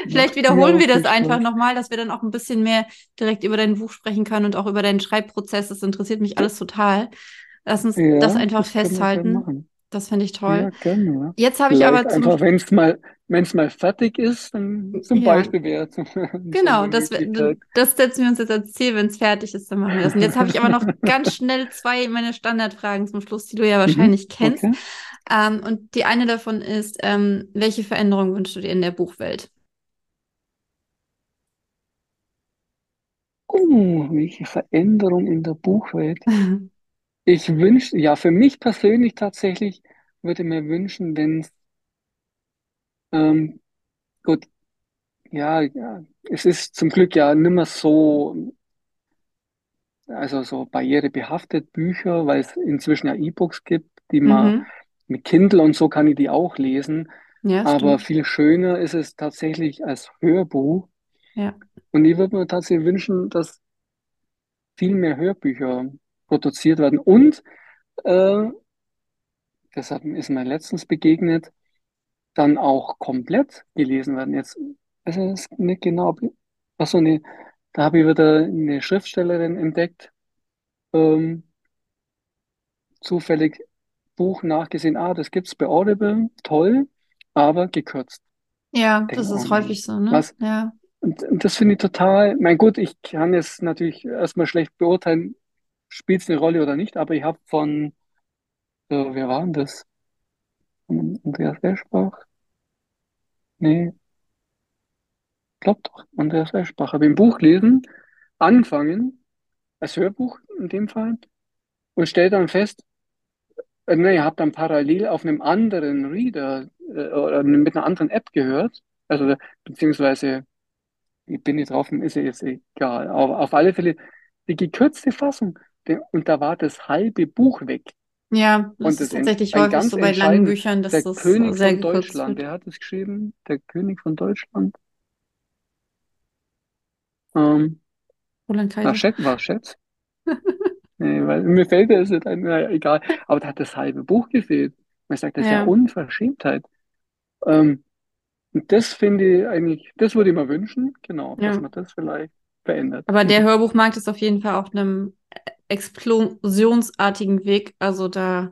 [SPEAKER 1] Vielleicht wiederholen wir das einfach nochmal, dass wir dann auch ein bisschen mehr direkt über dein Buch sprechen können und auch über deinen Schreibprozess. Das interessiert mich alles total. Lass uns das
[SPEAKER 2] Ja,
[SPEAKER 1] einfach
[SPEAKER 2] das wir gerne
[SPEAKER 1] festhalten. Das finde ich toll.
[SPEAKER 2] Ja, gerne.
[SPEAKER 1] Jetzt habe ich aber zum,
[SPEAKER 2] einfach, wenn es mal, wenn es mal fertig ist, dann zum
[SPEAKER 1] ja, <laughs>
[SPEAKER 2] Beispiel wäre so
[SPEAKER 1] genau, das, das setzen wir uns jetzt als Ziel. Wenn es fertig ist, dann machen wir das. Und jetzt habe ich aber noch <laughs> ganz schnell zwei meiner Standardfragen zum Schluss, die du ja
[SPEAKER 2] Mhm,
[SPEAKER 1] wahrscheinlich kennst.
[SPEAKER 2] okay.
[SPEAKER 1] Ähm, und die eine davon ist, ähm, welche Veränderung wünschst du dir in der Buchwelt?
[SPEAKER 2] Oh, welche Veränderung in der Buchwelt. <laughs> Ich wünsche, ja, für mich persönlich tatsächlich würde mir wünschen, wenn es, ähm, gut, ja, ja, es ist zum Glück ja nimmer so, also so barrierebehaftet Bücher, weil es inzwischen ja E-Books gibt, die man
[SPEAKER 1] Mhm.
[SPEAKER 2] mit Kindle und so kann ich die auch lesen.
[SPEAKER 1] Ja,
[SPEAKER 2] Aber
[SPEAKER 1] stimmt.
[SPEAKER 2] viel schöner ist es tatsächlich als Hörbuch.
[SPEAKER 1] Ja.
[SPEAKER 2] Und ich würde mir tatsächlich wünschen, dass viel mehr Hörbücher produziert werden. Und äh, das hat, ist mir letztens begegnet. dann auch komplett gelesen werden. Jetzt weiß ich es nicht genau. ob- Ach so, nee, da habe ich wieder eine Schriftstellerin entdeckt, ähm, zufällig Buch nachgesehen. Ah, das gibt's bei Audible, toll, aber gekürzt.
[SPEAKER 1] Ja, das
[SPEAKER 2] Denk, oh
[SPEAKER 1] ist häufig so, ne?
[SPEAKER 2] was?
[SPEAKER 1] Ja.
[SPEAKER 2] Und, und das finde ich total, mein gut, ich kann jetzt natürlich erstmal schlecht beurteilen, spielt es eine Rolle oder nicht, aber ich habe von, äh, wer war denn das? Von Andreas Eschbach? Nee, glaub doch, Andreas Eschbach. Habe ein Buch gelesen, angefangen, als Hörbuch in dem Fall, und stell dann fest, äh, nee, habe dann parallel auf einem anderen Reader äh, oder mit einer anderen App gehört, also beziehungsweise ich bin nicht drauf, ist ja jetzt egal. Aber auf alle Fälle die gekürzte Fassung. Und da war das halbe Buch weg.
[SPEAKER 1] Ja, das ist
[SPEAKER 2] das en-
[SPEAKER 1] tatsächlich häufig so bei langen Büchern, dass
[SPEAKER 2] der
[SPEAKER 1] das
[SPEAKER 2] König
[SPEAKER 1] sehr
[SPEAKER 2] von Deutschland,
[SPEAKER 1] wird.
[SPEAKER 2] der hat es geschrieben, der König von Deutschland. Ähm,
[SPEAKER 1] Roland
[SPEAKER 2] war
[SPEAKER 1] Kaiser.
[SPEAKER 2] Schätz, war Schätz? <laughs> Nee, weil mir fällt das nicht ein, naja, egal. Aber da hat das halbe Buch gefehlt. Man sagt, das ist ja
[SPEAKER 1] Ja,
[SPEAKER 2] Unverschämtheit. Ähm, und das finde ich eigentlich, das würde ich mir wünschen, genau, dass
[SPEAKER 1] ja.
[SPEAKER 2] man das vielleicht verändert.
[SPEAKER 1] Aber der Hörbuchmarkt ist auf jeden Fall auf einem explosionsartigen Weg. Also da,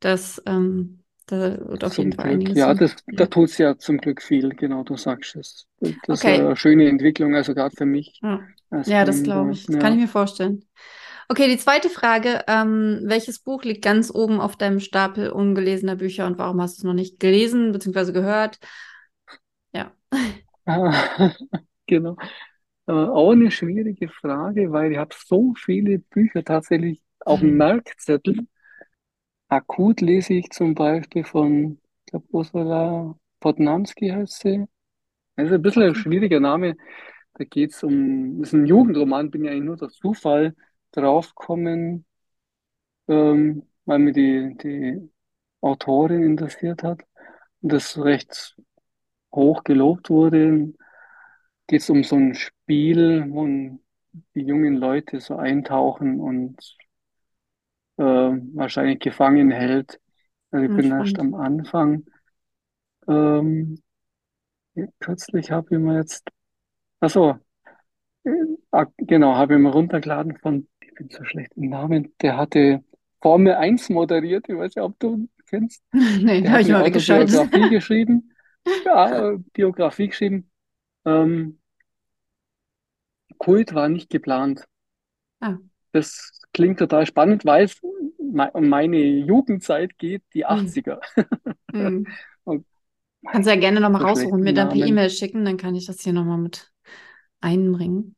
[SPEAKER 1] das, ähm, da wird auf jeden
[SPEAKER 2] Zum
[SPEAKER 1] Fall
[SPEAKER 2] Glück,
[SPEAKER 1] einiges
[SPEAKER 2] ja, das, da
[SPEAKER 1] Ja.
[SPEAKER 2] tut es ja zum Glück viel, genau, du sagst es. Das ist
[SPEAKER 1] Okay.
[SPEAKER 2] eine schöne Entwicklung, also gerade für mich
[SPEAKER 1] Ja, ja, das glaube ich. Das kann ich
[SPEAKER 2] Ja.
[SPEAKER 1] mir vorstellen. Okay, die zweite Frage. Ähm, welches Buch liegt ganz oben auf deinem Stapel ungelesener Bücher und warum hast du es noch nicht gelesen bzw. gehört? Ja.
[SPEAKER 2] Ah, <laughs> Genau. Äh, auch eine schwierige Frage, weil ich habe so viele Bücher tatsächlich auf dem Merkzettel. Akut lese ich zum Beispiel von, ich glaube, Ursula Podnanski heißt sie. Das ist ein bisschen ein
[SPEAKER 1] Okay.
[SPEAKER 2] schwieriger Name. Da geht es um, das ist ein Jugendroman, bin ja eigentlich nur durch Zufall draufgekommen, ähm, weil mir die, die Autorin interessiert hat und das recht hoch gelobt wurde. Geht es um so ein Spiel, wo die jungen Leute so eintauchen und äh, wahrscheinlich gefangen hält. Also ich
[SPEAKER 1] Ja,
[SPEAKER 2] bin erst
[SPEAKER 1] spannend.
[SPEAKER 2] am Anfang. Ähm, kürzlich habe ich mir jetzt, ach so, äh, ah, genau, habe ich mir runtergeladen von, ich bin so schlecht im Namen, der hatte Formel eins moderiert, ich weiß nicht, ob du ihn kennst. <laughs>
[SPEAKER 1] Nee,
[SPEAKER 2] Der
[SPEAKER 1] habe
[SPEAKER 2] hat
[SPEAKER 1] ich
[SPEAKER 2] eine
[SPEAKER 1] mal weggeschaltet.
[SPEAKER 2] Autobiografie geschrieben, <laughs> ja, äh, Biografie geschrieben. Ähm, Kult war nicht geplant.
[SPEAKER 1] Ah.
[SPEAKER 2] Das klingt total spannend, weil es um meine Jugendzeit geht, die
[SPEAKER 1] Hm.
[SPEAKER 2] 80er.
[SPEAKER 1] Hm. <laughs>
[SPEAKER 2] Und
[SPEAKER 1] Kannst ja gerne nochmal
[SPEAKER 2] so
[SPEAKER 1] raussuchen, mir dann per. E-Mail schicken, dann kann ich das hier nochmal mit einbringen.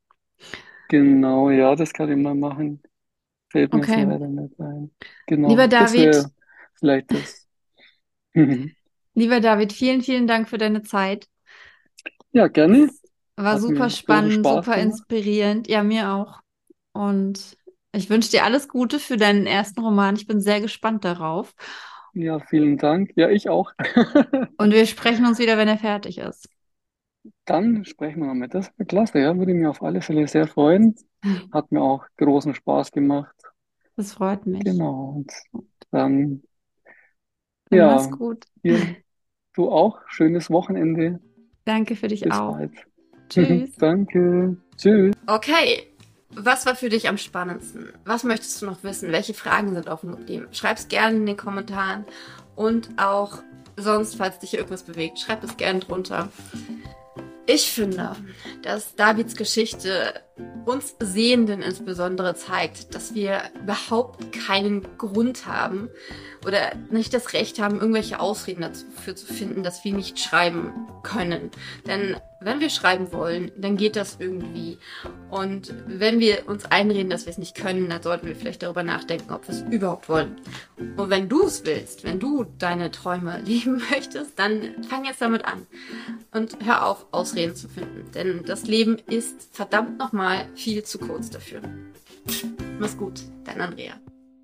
[SPEAKER 2] Genau, ja, das kann ich mal machen. Fällt mir
[SPEAKER 1] Okay.
[SPEAKER 2] leider nicht ein.
[SPEAKER 1] Lieber
[SPEAKER 2] Genau, das
[SPEAKER 1] David,
[SPEAKER 2] vielleicht das. <laughs>
[SPEAKER 1] lieber David, vielen, vielen Dank für deine Zeit.
[SPEAKER 2] Ja, gerne.
[SPEAKER 1] War
[SPEAKER 2] Hat
[SPEAKER 1] super spannend, super inspirierend. Ja, mir auch. Und ich wünsche dir alles Gute für deinen ersten Roman. Ich bin sehr gespannt darauf.
[SPEAKER 2] Ja, vielen Dank. Ja, ich auch. <laughs>
[SPEAKER 1] Und wir sprechen uns wieder, wenn er fertig ist.
[SPEAKER 2] Dann sprechen wir mal. Das wäre klasse, ja, würde mich auf alle Fälle sehr freuen. Hat mir auch großen Spaß gemacht.
[SPEAKER 1] Das freut mich.
[SPEAKER 2] Genau. Und dann,
[SPEAKER 1] Dann mach's
[SPEAKER 2] ja,
[SPEAKER 1] gut.
[SPEAKER 2] dir, du auch. Schönes Wochenende.
[SPEAKER 1] Danke für dich
[SPEAKER 2] Bis
[SPEAKER 1] auch.
[SPEAKER 2] bald.
[SPEAKER 1] Tschüss. <laughs>
[SPEAKER 2] Danke. Tschüss.
[SPEAKER 1] Okay, was war für dich am spannendsten? Was möchtest du noch wissen? Welche Fragen sind offen geblieben? Schreib's gerne in den Kommentaren und auch sonst, falls dich irgendwas bewegt, schreib es gerne drunter. Ich finde, dass Davids Geschichte uns Sehenden insbesondere zeigt, dass wir überhaupt keinen Grund haben oder nicht das Recht haben, irgendwelche Ausreden dafür zu finden, dass wir nicht schreiben können. Denn wenn wir schreiben wollen, dann geht das irgendwie. Und wenn wir uns einreden, dass wir es nicht können, dann sollten wir vielleicht darüber nachdenken, ob wir es überhaupt wollen. Und wenn du es willst, wenn du deine Träume <laughs> leben möchtest, dann fang jetzt damit an. Und hör auf, Ausreden zu finden. Denn das Leben ist verdammt nochmal viel zu kurz dafür. Mach's gut, dein Andrea.